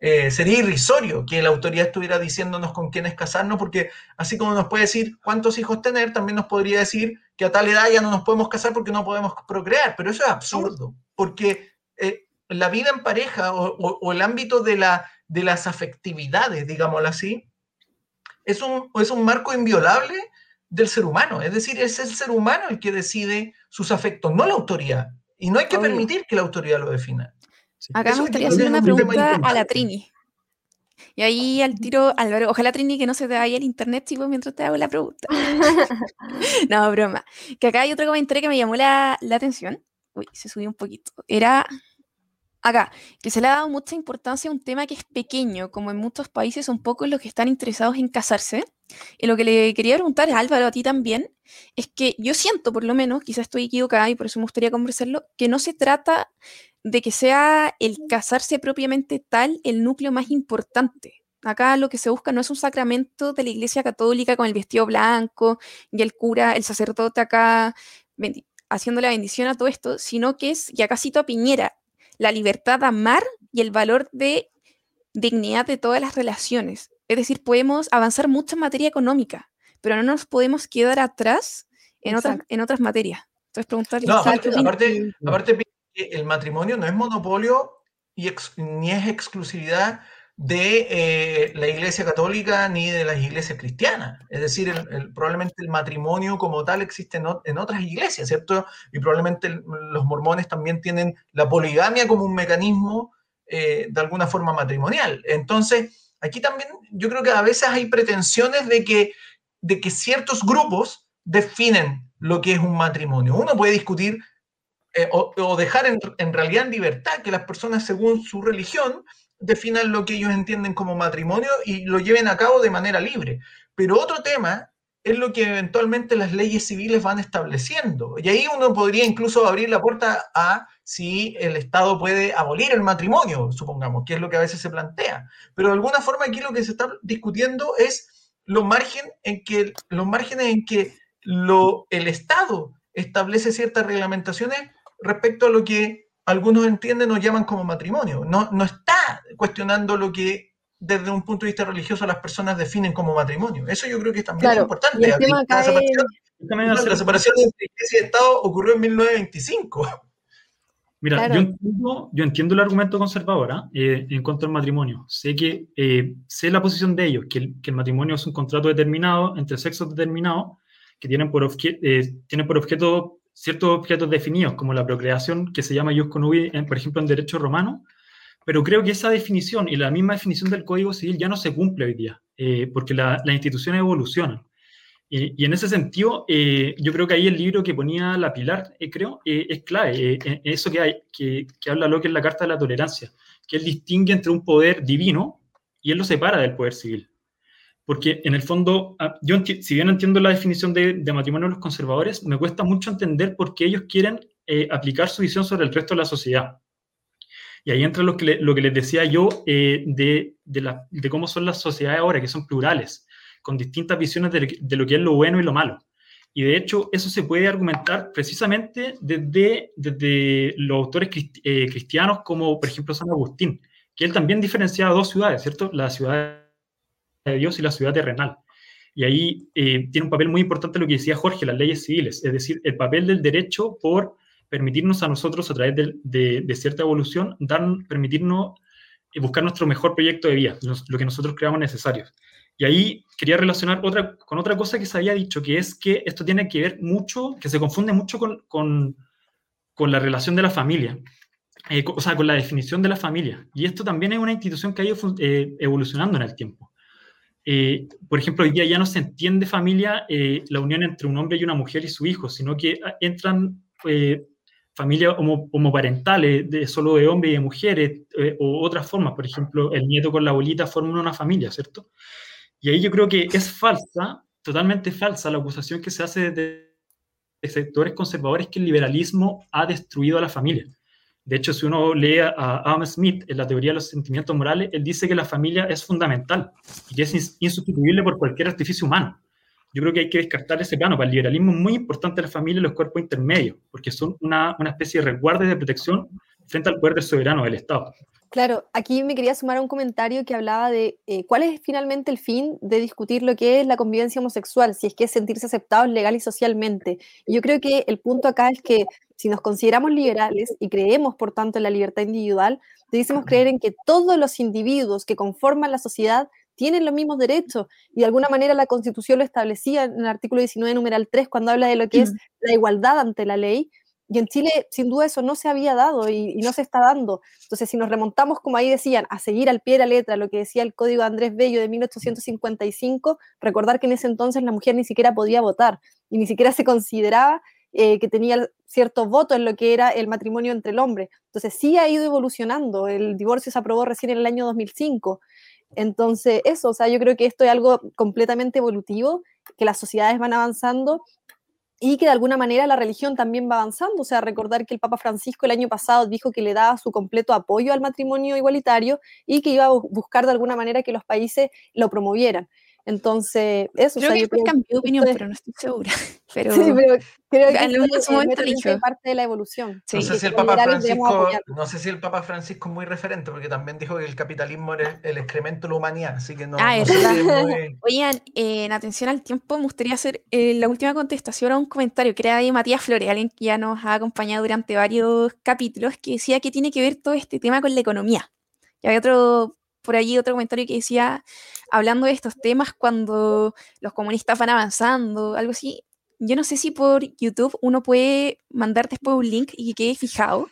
Sería irrisorio que la autoridad estuviera diciéndonos con quiénes casarnos, porque así como nos puede decir cuántos hijos tener, también nos podría decir que a tal edad ya no nos podemos casar porque no podemos procrear, pero eso es absurdo, porque eh, la vida en pareja o, el ámbito de, la, de las afectividades, digámoslo así, es un, es un marco inviolable del ser humano, es decir, es el ser humano el que decide sus afectos, no la autoridad, y no hay que permitir que la autoridad lo defina. Acá me gustaría hacer una pregunta a la Trini. Y ahí al tiro, Álvaro, ojalá Trini que no se te vaya el internet, tipo, mientras te hago la pregunta. (laughs) no, broma. Que acá hay otro comentario que me llamó la, la atención. Uy, se subió un poquito. Era acá, que se le ha dado mucha importancia a un tema que es pequeño, como en muchos países son pocos los que están interesados en casarse. Y lo que le quería preguntar Álvaro, a ti también, es que yo siento, por lo menos, quizás estoy equivocada y por eso me gustaría conversarlo, que no se trata de que sea el casarse propiamente tal el núcleo más importante. Acá lo que se busca no es un sacramento de la Iglesia Católica con el vestido blanco y el cura, el sacerdote acá haciendo la bendición a todo esto, sino que es, y acá cito a Piñera, la libertad de amar y el valor de dignidad de todas las relaciones. Es decir, podemos avanzar mucho en materia económica, pero no nos podemos quedar atrás en, otras, en otras materias. Entonces, preguntarle. No, aparte, aparte, el matrimonio no es monopolio y ni es exclusividad de eh, la Iglesia Católica ni de las iglesias cristianas. Es decir, probablemente el matrimonio como tal existe en, otras iglesias, ¿cierto? Y probablemente los mormones también tienen la poligamia como un mecanismo eh, de alguna forma matrimonial. Entonces, aquí también yo creo que a veces hay pretensiones de que, de que ciertos grupos definen lo que es un matrimonio. Uno puede discutir eh, o, dejar en, en, realidad en libertad que las personas según su religión definan lo que ellos entienden como matrimonio y lo lleven a cabo de manera libre. Pero otro tema es lo que eventualmente las leyes civiles van estableciendo. Y ahí uno podría incluso abrir la puerta a si el Estado puede abolir el matrimonio, supongamos, que es lo que a veces se plantea. Pero de alguna forma aquí lo que se está discutiendo es los, margen en que, los márgenes en que lo, el Estado establece ciertas reglamentaciones respecto a lo que algunos entienden o llaman como matrimonio. No, no está cuestionando lo que desde un punto de vista religioso las personas definen como matrimonio. Eso yo creo que es también importante. La, separación, entre iglesia y Estado ocurrió en 1925. Mira, yo, entiendo, el argumento conservador ¿ah? eh, en cuanto al matrimonio. Sé que eh, sé la posición de ellos, que el, que el, matrimonio es un contrato determinado entre sexos determinados que tienen por, eh, tienen por objeto ciertos objetos definidos, como la procreación, que se llama jus conubi, por ejemplo, en derecho romano, pero creo que esa definición y la misma definición del Código Civil ya no se cumple hoy día, eh, porque las instituciones evolucionan. Y, en ese sentido, eh, yo creo que ahí el libro que ponía la Pilar, eh, creo, es clave. eso que, hay, que, que habla lo que es la Carta de la Tolerancia, que él distingue entre un poder divino y él lo separa del poder civil. Porque en el fondo, ah, yo si bien entiendo la definición de, matrimonio de los conservadores, me cuesta mucho entender por qué ellos quieren eh, aplicar su visión sobre el resto de la sociedad. Y ahí entra lo que, lo que les decía yo eh, de, de, cómo son las sociedades ahora, que son plurales, con distintas visiones de, lo que es lo bueno y lo malo. Y de hecho, eso se puede argumentar precisamente desde, desde los autores eh, cristianos, como por ejemplo San Agustín, que él también diferenciaba dos ciudades, ¿cierto? La ciudad de Dios y la ciudad terrenal. Y ahí eh, tiene un papel muy importante lo que decía Jorge, las leyes civiles, es decir, el papel del derecho por permitirnos a nosotros, a través de, cierta evolución, dar, permitirnos eh, buscar nuestro mejor proyecto de vida, lo que nosotros creamos necesario. Y ahí quería relacionar otra, con otra cosa que se había dicho, que es que esto tiene que ver mucho, que se confunde mucho con, con, la relación de la familia. Eh, o sea, con la definición de la familia. Y esto también es una institución que ha ido evolucionando en el tiempo. Eh, por ejemplo, hoy día ya no se entiende familia eh, la unión entre un hombre y una mujer y su hijo, sino que ah, entran eh, familias homoparentales, de, solo de hombres y de mujeres, o otras formas, por ejemplo, el nieto con la abuelita forman una familia, ¿cierto? Y ahí yo creo que es falsa, totalmente falsa, la acusación que se hace de, de sectores conservadores que el liberalismo ha destruido a la familia. De hecho, si uno lee a Adam Smith en la teoría de los sentimientos morales, él dice que la familia es fundamental y que es insustituible por cualquier artificio humano. Yo creo que hay que descartar ese plano. Para el liberalismo es muy importante la familia y los cuerpos intermedios, porque son una, especie de resguardo de protección frente al poder soberano del Estado. Claro, aquí me quería sumar a un comentario que hablaba de eh, cuál es finalmente el fin de discutir lo que es la convivencia homosexual, si es que es sentirse aceptados legal y socialmente. Yo creo que el punto acá es que si nos consideramos liberales y creemos, por tanto, en la libertad individual, debemos creer en que todos los individuos que conforman la sociedad tienen los mismos derechos. Y de alguna manera la Constitución lo establecía en el artículo 19, numeral 3, cuando habla de lo que es la igualdad ante la ley. Y en Chile, sin duda, eso no se había dado y, no se está dando. Entonces, si nos remontamos, como ahí decían, a seguir al pie de la letra lo que decía el Código Andrés Bello de 1855, recordar que en ese entonces la mujer ni siquiera podía votar y ni siquiera se consideraba eh, que tenía cierto voto en lo que era el matrimonio entre el hombre. Entonces, sí ha ido evolucionando. El divorcio se aprobó recién en el año 2005. Entonces, eso, o sea, yo creo que esto es algo completamente evolutivo, que las sociedades van avanzando y que de alguna manera la religión también va avanzando. O sea, recordar que el Papa Francisco el año pasado dijo que le daba su completo apoyo al matrimonio igualitario y que iba a buscar de alguna manera que los países lo promovieran. Entonces, eso. Creo o sea, que cambió de opinión, pero no estoy segura. (laughs) Pero, sí, pero creo que en algún momento es parte de la evolución. No, sé si el Papa Francisco, no sé si el Papa Francisco es muy referente, porque también dijo que el capitalismo era el excremento de la humanidad, así que no. Ah, no sé muy... (laughs) Oigan, eh, en atención al tiempo, me gustaría hacer eh, la última contestación a un comentario que era de Matías Flores, alguien que ya nos ha acompañado durante varios capítulos, que decía que tiene que ver todo este tema con la economía. Y hay otro por allí otro comentario que decía, hablando de estos temas cuando los comunistas van avanzando, algo así. Yo no sé si por YouTube uno puede mandar después un link y que quede fijado,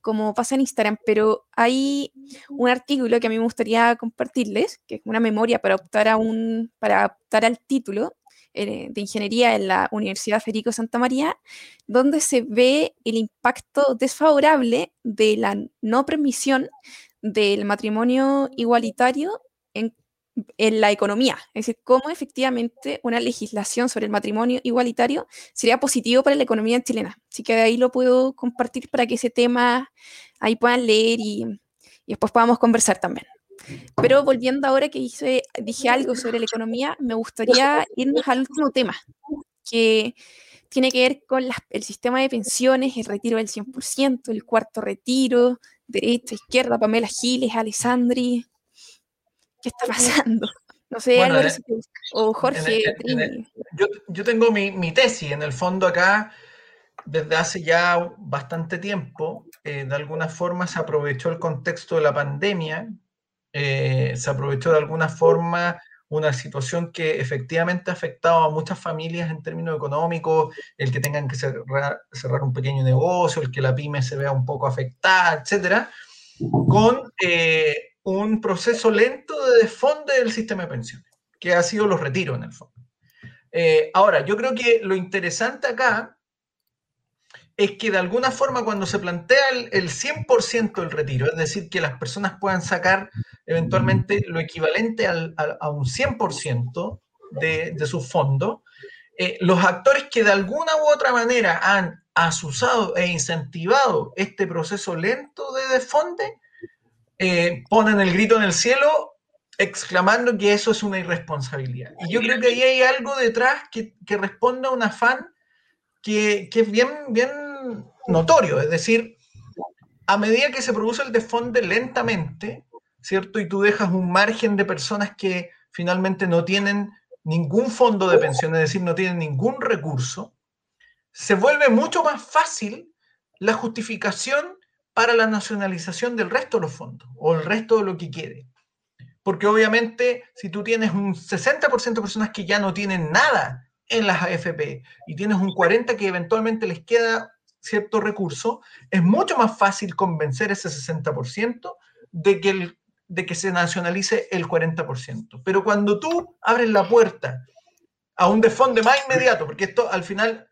como pasa en Instagram, pero hay un artículo que a mí me gustaría compartirles, que es una memoria para optar, a un, para optar al título eh, de ingeniería en la Universidad Federico Santa María, donde se ve el impacto desfavorable de la no permisión del matrimonio igualitario en, la economía. Es decir, cómo efectivamente una legislación sobre el matrimonio igualitario sería positivo para la economía chilena. Así que ahí lo puedo compartir para que ese tema ahí puedan leer y, después podamos conversar también. Pero volviendo ahora que hice, dije algo sobre la economía, me gustaría irnos al último tema, que tiene que ver con el sistema de pensiones, el retiro del 100%, el cuarto retiro, derecha, izquierda, Pamela Giles, Alessandri. ¿Qué está pasando? No sé, o Jorge. yo, tengo mi, tesis, en el fondo acá, desde hace ya bastante tiempo, eh, de alguna forma se aprovechó el contexto de la pandemia, eh, se aprovechó de alguna forma una situación que efectivamente ha afectado a muchas familias en términos económicos, el que tengan que cerrar, cerrar un pequeño negocio, el que la pyme se vea un poco afectada, etcétera, con eh, un proceso lento de desfonde del sistema de pensiones, que ha sido los retiros en el fondo. Eh, ahora, yo creo que lo interesante acá es que de alguna forma cuando se plantea el, 100% del retiro, es decir, que las personas puedan sacar eventualmente lo equivalente a un 100% de, de su fondo, eh, los actores que de alguna u otra manera han asusado e incentivado este proceso lento de desfonde, eh, ponen el grito en el cielo exclamando que eso es una irresponsabilidad. Y yo creo que ahí hay algo detrás que, que responde a un afán que, que es bien, bien notorio, es decir, a medida que se produce el desfonde lentamente, ¿cierto? Y tú dejas un margen de personas que finalmente no tienen ningún fondo de pensión, es decir, no tienen ningún recurso, se vuelve mucho más fácil la justificación para la nacionalización del resto de los fondos o el resto de lo que quede. Porque obviamente si tú tienes un 60% de personas que ya no tienen nada en las AFP y tienes un 40% que eventualmente les queda cierto recurso, es mucho más fácil convencer ese 60% de que de que se nacionalice el 40%. Pero cuando tú abres la puerta a un defonde más inmediato, porque esto al final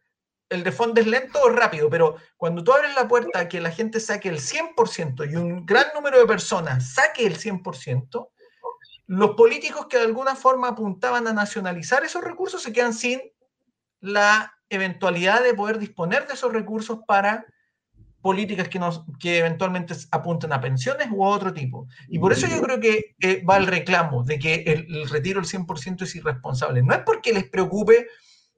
el defonde es lento o rápido, pero cuando tú abres la puerta a que la gente saque el 100% y un gran número de personas saque el 100%, los políticos que de alguna forma apuntaban a nacionalizar esos recursos se quedan sin la eventualidad de poder disponer de esos recursos para políticas que, nos, que eventualmente apunten a pensiones u otro tipo. Y por eso yo creo que va el reclamo de que el, el retiro del 100% es irresponsable. No es porque les preocupe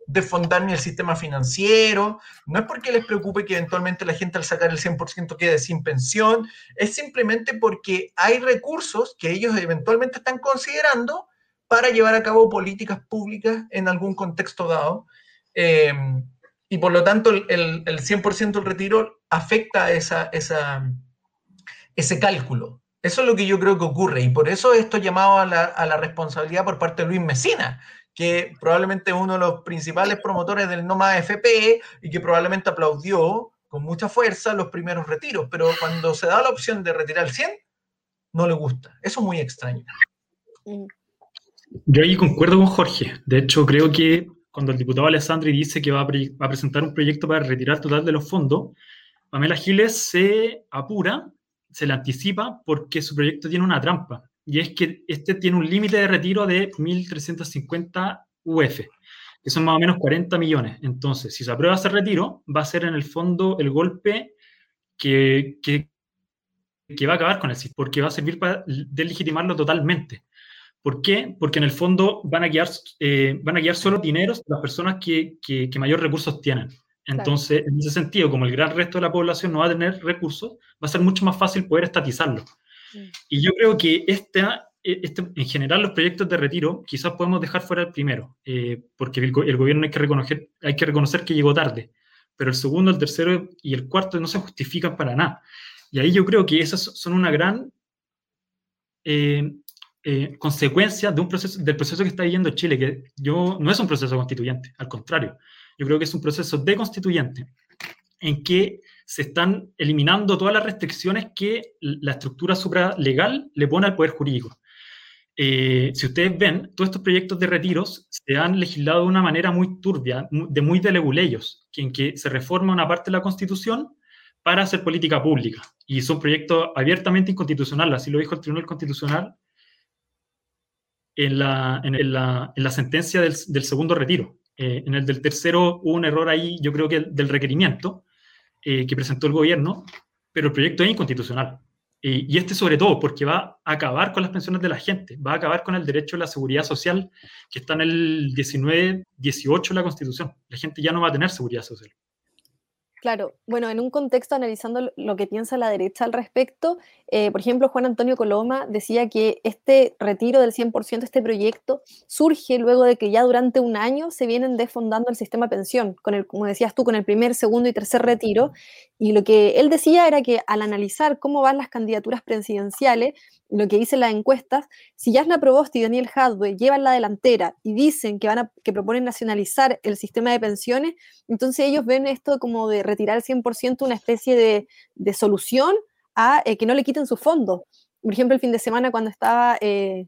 desfondar ni el sistema financiero, no es porque les preocupe que eventualmente la gente al sacar el 100% quede sin pensión, es simplemente porque hay recursos que ellos eventualmente están considerando para llevar a cabo políticas públicas en algún contexto dado. Eh, y por lo tanto, el, el 100% del retiro afecta esa, esa, ese cálculo. Eso es lo que yo creo que ocurre y por eso esto llamado a la, a la responsabilidad por parte de Luis Mesina, que probablemente es uno de los principales promotores del no más FP y que probablemente aplaudió con mucha fuerza los primeros retiros, pero cuando se da la opción de retirar el 100, no le gusta. Eso es muy extraño. Yo ahí concuerdo con Jorge. De hecho, creo que cuando el diputado Alessandri dice que va a, presentar un proyecto para retirar total de los fondos, Pamela Giles se apura, se le anticipa porque su proyecto tiene una trampa y es que este tiene un límite de retiro de 1.350 UF, que son más o menos 40 millones. Entonces, si se aprueba ese retiro, va a ser en el fondo el golpe que, que, va a acabar con el SIS, porque va a servir para delegitimarlo totalmente. ¿Por qué? Porque en el fondo van a quedar, eh, van a quedar solo dineros las personas que, que, que mayor recursos tienen. Entonces, claro. en ese sentido, como el gran resto de la población no va a tener recursos, va a ser mucho más fácil poder estatizarlo. Y yo creo que esta, este, en general los proyectos de retiro quizás podemos dejar fuera el primero, eh, porque el, el, gobierno hay que, reconocer, hay que reconocer que llegó tarde, pero el segundo, el tercero y el cuarto no se justifican para nada. Y ahí yo creo que esas son una gran eh, eh, consecuencia de un proceso, del proceso que está viviendo Chile, que yo, no es un proceso constituyente, al contrario, yo creo que es un proceso de constituyente, en que se están eliminando todas las restricciones que la estructura supralegal le pone al poder jurídico. Eh, si ustedes ven, todos estos proyectos de retiros se han legislado de una manera muy turbia, de muy de leguleyos, en que se reforma una parte de la Constitución para hacer política pública. Y son proyectos abiertamente inconstitucionales, así lo dijo el Tribunal Constitucional en la, en la, en la sentencia del, del, segundo retiro. Eh, en el del tercero hubo un error ahí, yo creo que del requerimiento, eh, que presentó el gobierno, pero el proyecto es inconstitucional. Eh, y este sobre todo porque va a acabar con las pensiones de la gente, va a acabar con el derecho a la seguridad social que está en el 19, 18 de la Constitución. La gente ya no va a tener seguridad social. Claro, bueno, en un contexto analizando lo que piensa la derecha al respecto, eh, por ejemplo, Juan Antonio Coloma decía que este retiro del 100%, este proyecto, surge luego de que ya durante un año se vienen desfondando el sistema pensión, con el, como decías tú, con el primer, segundo y tercer retiro, y lo que él decía era que al analizar cómo van las candidaturas presidenciales, lo que dicen las encuestas, si Yasna Provost y Daniel Hadwe llevan la delantera y dicen que, van a, que proponen nacionalizar el sistema de pensiones, entonces ellos ven esto como de retirar el 100% una especie de, de solución a eh, que no le quiten su fondo. Por ejemplo, el fin de semana cuando estaba eh,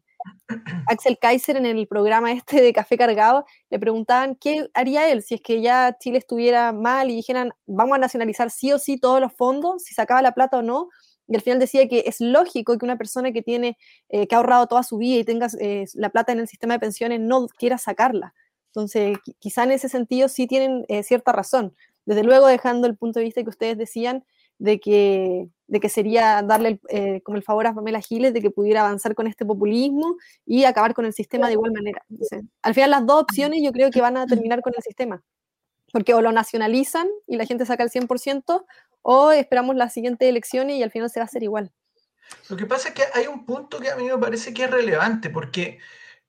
(clears throat) Axel Kaiser en el programa este de Café Cargado, le preguntaban qué haría él si es que ya Chile estuviera mal y dijeran vamos a nacionalizar sí o sí todos los fondos, si sacaba la plata o no, y al final decía que es lógico que una persona que tiene, eh, que ha ahorrado toda su vida y tenga eh, la plata en el sistema de pensiones no quiera sacarla. Entonces, quizá en ese sentido sí tienen eh, cierta razón. Desde luego, dejando el punto de vista que ustedes decían de que, de que sería darle eh, como el favor a Pamela Giles de que pudiera avanzar con este populismo y acabar con el sistema de igual manera. Entonces, al final, las dos opciones yo creo que van a (clears throat) terminar con el sistema. Porque o lo nacionalizan y la gente saca el 100%, o esperamos las siguientes elecciones y al final se va a hacer igual. Lo que pasa es que hay un punto que a mí me parece que es relevante, porque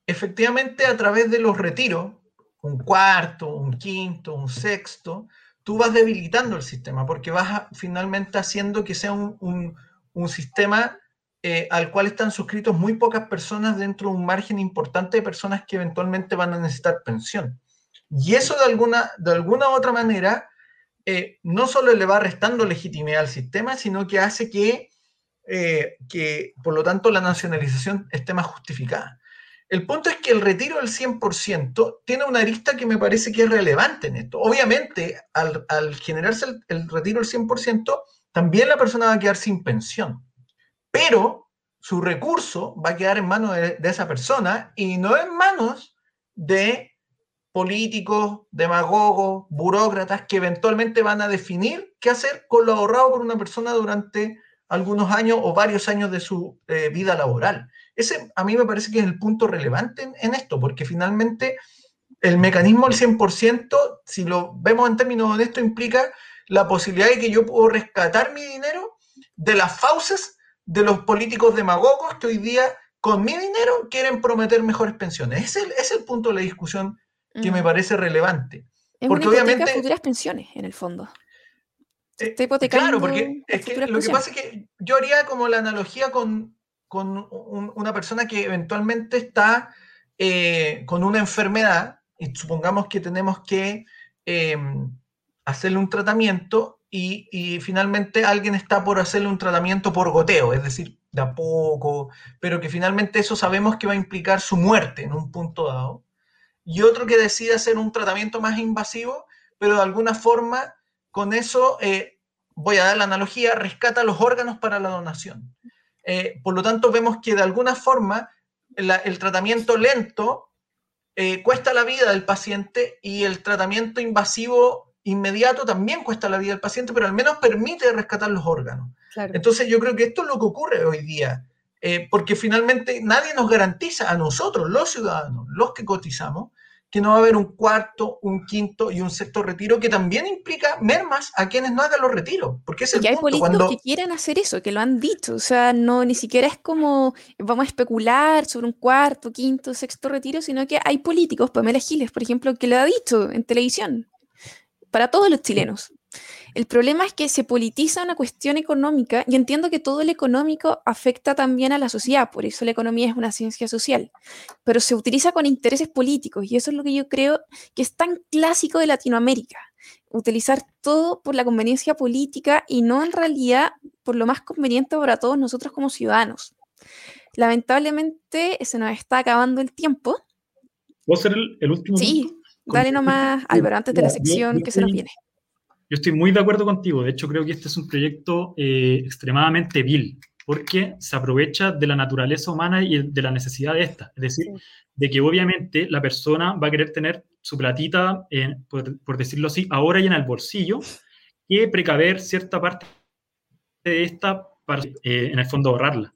efectivamente a través de los retiros, un cuarto, un quinto, un sexto, tú vas debilitando el sistema, porque vas finalmente haciendo que sea un, un, sistema eh, al cual están suscritos muy pocas personas dentro de un margen importante de personas que eventualmente van a necesitar pensión. Y eso de alguna, de alguna otra manera eh, no solo le va restando legitimidad al sistema, sino que hace que eh, que por lo tanto la nacionalización esté más justificada. El punto es que el retiro del 100% tiene una arista que me parece que es relevante en esto. Obviamente, al, generarse el, retiro del 100%, también la persona va a quedar sin pensión, pero su recurso va a quedar en manos de, esa persona y no en manos de políticos, demagogos, burócratas que eventualmente van a definir qué hacer con lo ahorrado por una persona durante algunos años o varios años de su eh, vida laboral. Ese a mí me parece que es el punto relevante en, esto, porque finalmente el mecanismo del 100%, si lo vemos en términos honestos, implica la posibilidad de que yo puedo rescatar mi dinero de las fauces de los políticos demagogos que hoy día con mi dinero quieren prometer mejores pensiones. Ese es el, punto de la discusión que me parece relevante. Es porque una obviamente futuras pensiones, en el fondo. Eh, claro, porque lo que pasa es que yo haría como la analogía con, una persona que eventualmente está eh, con una enfermedad y supongamos que tenemos que em, hacerle un tratamiento y, finalmente alguien está por hacerle un tratamiento por goteo, es decir, de a poco, pero que finalmente eso sabemos que va a implicar su muerte en un punto dado. Y otro que decide hacer un tratamiento más invasivo, pero de alguna forma con eso, eh, voy a dar la analogía, rescata los órganos para la donación. Eh, por lo tanto, vemos que de alguna forma el tratamiento lento eh, cuesta la vida del paciente y el tratamiento invasivo inmediato también cuesta la vida del paciente, pero al menos permite rescatar los órganos. Entonces yo creo que esto es lo que ocurre hoy día, porque finalmente nadie nos garantiza a nosotros, los ciudadanos, los que cotizamos, que no va a haber un cuarto, un quinto y un sexto retiro, que también implica mermas a quienes no hagan los retiros. Porque es el hay políticos que quieren hacer eso, que lo han dicho. O sea, no ni siquiera es como vamos a especular sobre un cuarto, quinto, sexto retiro, sino que hay políticos, Pamela Giles, por ejemplo, que lo ha dicho en televisión, para todos los chilenos. El problema es que se politiza una cuestión económica y entiendo que todo el económico afecta también a la sociedad, por eso la economía es una ciencia social, pero se utiliza con intereses políticos y eso es lo que yo creo que es tan clásico de Latinoamérica, utilizar todo por la conveniencia política y no en realidad por lo más conveniente para todos nosotros como ciudadanos. Lamentablemente se nos está acabando el tiempo. ¿Puedo ser el, último? Sí, dale nomás, Álvaro, antes de la sección que se nos viene. Yo estoy muy de acuerdo contigo. De hecho, creo que este es un proyecto eh, extremadamente vil, porque se aprovecha de la naturaleza humana y de la necesidad de esta. Es decir, de que obviamente la persona va a querer tener su platita, por, decirlo así, ahora y en el bolsillo, y precaver cierta parte de esta para, eh, en el fondo, ahorrarla.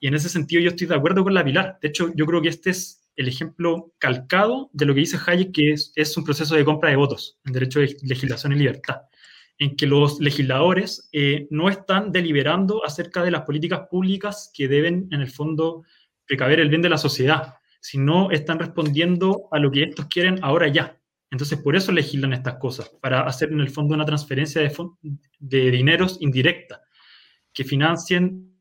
Y en ese sentido yo estoy de acuerdo con la Pilar. De hecho, yo creo que este es el ejemplo calcado de lo que dice Hayek, que es, es un proceso de compra de votos en derecho de legislación y libertad en que los legisladores eh, no están deliberando acerca de las políticas públicas que deben, en el fondo, precaver el bien de la sociedad, sino están respondiendo a lo que estos quieren ahora ya. Entonces, por eso legislan estas cosas, para hacer en el fondo una transferencia de, de dineros indirecta, que financien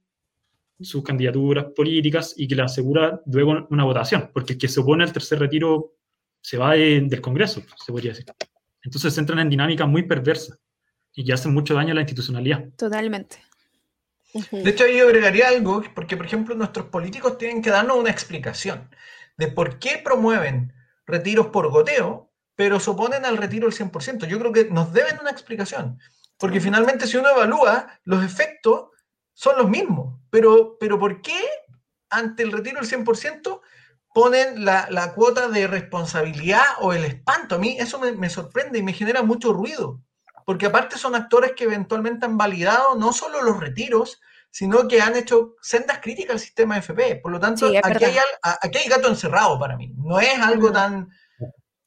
sus candidaturas políticas y que le asegura luego una votación, porque el que se opone al tercer retiro se va del Congreso, se podría decir. Entonces entran en dinámicas muy perversas y que hacen mucho daño a la institucionalidad. Totalmente. De hecho, yo agregaría algo, porque por ejemplo nuestros políticos tienen que darnos una explicación de por qué promueven retiros por goteo, pero se oponen al retiro del 100%. Yo creo que nos deben una explicación, porque finalmente si uno evalúa, los efectos son los mismos, pero, pero ¿por qué ante el retiro del 100% ponen la, la cuota de responsabilidad o el espanto? A mí eso me, me sorprende y me genera mucho ruido porque aparte son actores que eventualmente han validado no solo los retiros, sino que han hecho sendas críticas al sistema FP. Por lo tanto, aquí, hay, gato encerrado para mí. No es algo tan...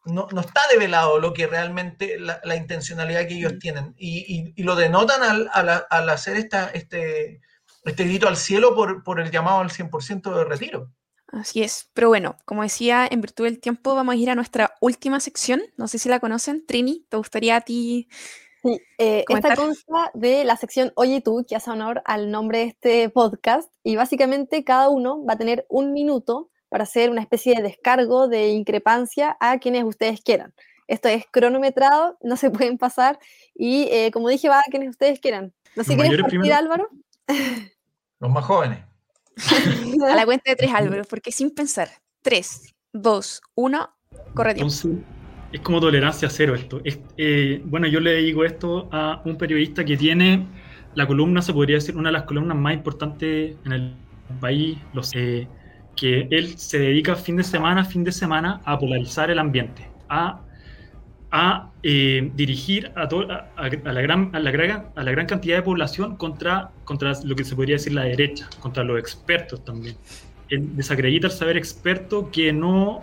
No, está develado lo que realmente la, intencionalidad que ellos tienen. Y, lo denotan al, hacer esta, este, este grito al cielo por, por el llamado al 100% de retiro. Así es. Pero bueno, como decía, en virtud del tiempo, vamos a ir a nuestra última sección. No sé si la conocen. Trini, ¿te gustaría a ti Sí, eh, esta consta de la sección Oye tú, que hace honor al nombre de este podcast, y básicamente cada uno va a tener un minuto para hacer una especie de descargo de increpancia a quienes ustedes quieran. Esto es cronometrado, no se pueden pasar, y eh, como dije, va a quienes ustedes quieran. No sé, ¿quieres partir, Álvaro? (laughs) Los más jóvenes. a la cuenta de tres, (laughs) Álvaro, porque sin pensar. Tres, dos, uno, corre tiempo. Es como tolerancia cero esto. Eh, bueno, yo le digo esto a un periodista que tiene la columna, se podría decir, una de las columnas más importantes en el país, los, eh, que él se dedica fin de semana, fin de semana a polarizar el ambiente, a, a eh, dirigir a, a, la gran, a, la gran, a la gran cantidad de población contra, contra lo que se podría decir la derecha, contra los expertos también. desacredita el saber experto que no,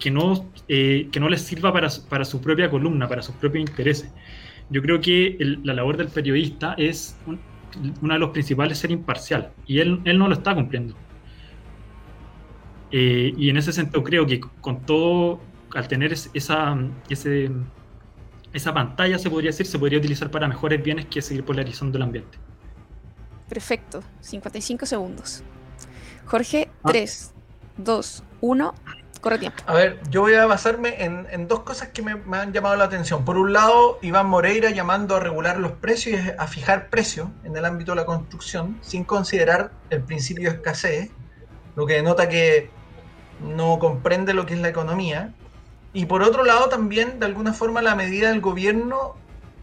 que no, eh, que no les sirva para, para su propia columna, para sus propios intereses. Yo creo que la labor del periodista es uno de los principales ser imparcial y él, él no lo está cumpliendo. Eh, y en ese sentido creo que con todo, al tener esa, ese, esa pantalla, se podría decir, se podría utilizar para mejores bienes que seguir polarizando el ambiente. Perfecto, 55 segundos. Jorge, 3, 2, 1, corre. A ver, yo voy a basarme en, dos cosas que me, me, han llamado la atención. Por un lado, Iván Moreira llamando a regular los precios y a fijar precios en el ámbito de la construcción sin considerar el principio de escasez, lo que denota que no comprende lo que es la economía. Y por otro lado también, de alguna forma, la medida del gobierno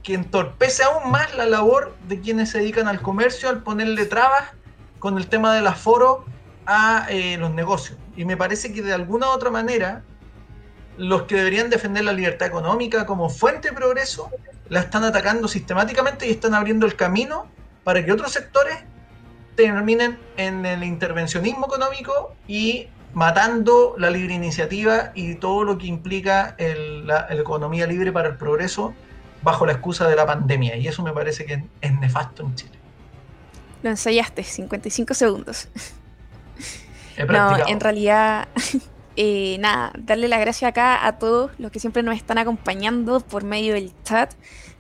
que entorpece aún más la labor de quienes se dedican al comercio al ponerle trabas con el tema del aforo a eh, los negocios. Y me parece que de alguna u otra manera, los que deberían defender la libertad económica como fuente de progreso, la están atacando sistemáticamente y están abriendo el camino para que otros sectores terminen en el intervencionismo económico y matando la libre iniciativa y todo lo que implica la, economía libre para el progreso bajo la excusa de la pandemia. Y eso me parece que es nefasto en Chile. Lo ensayaste, 55 segundos. No, en realidad, (laughs) eh, nada, darle la gracia acá a todos los que siempre nos están acompañando por medio del chat.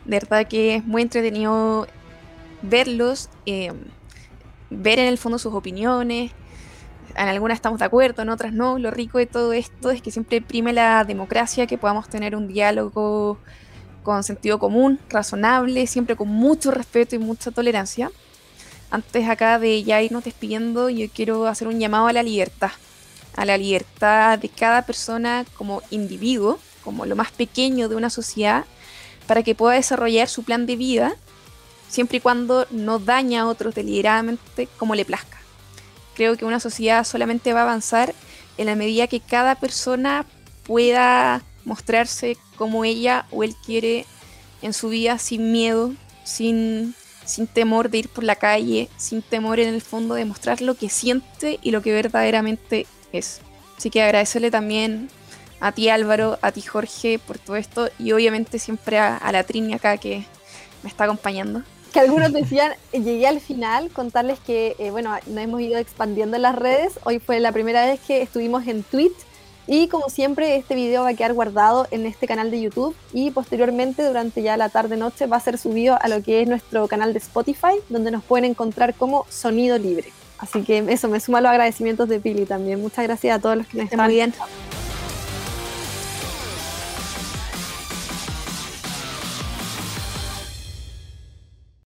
De verdad que es muy entretenido verlos, eh, ver en el fondo sus opiniones, en algunas estamos de acuerdo, en otras no. Lo rico de todo esto es que siempre prime la democracia, que podamos tener un diálogo con sentido común, razonable, siempre con mucho respeto y mucha tolerancia. Antes acá de ya irnos despidiendo, yo quiero hacer un llamado a la libertad, a la libertad de cada persona como individuo, como lo más pequeño de una sociedad, para que pueda desarrollar su plan de vida, siempre y cuando no daña a otros deliberadamente como le plazca. Creo que una sociedad solamente va a avanzar en la medida que cada persona pueda mostrarse como ella o él quiere en su vida sin miedo, sin, sin temor de ir por la calle, sin temor en el fondo de mostrar lo que siente y lo que verdaderamente es. Así que agradecerle también a ti Álvaro, a ti Jorge por todo esto y obviamente siempre a, la Trini acá que me está acompañando que algunos decían, llegué al final, contarles que, eh, bueno, nos hemos ido expandiendo en las redes. Hoy fue la primera vez que estuvimos en Twitch. Y como siempre, este video va a quedar guardado en este canal de YouTube y posteriormente, durante ya la tarde-noche, va a ser subido a lo que es nuestro canal de Spotify, donde nos pueden encontrar como Sonido Libre. Así que eso, me suma los agradecimientos de Pili también. Muchas gracias a todos los que nos están viendo.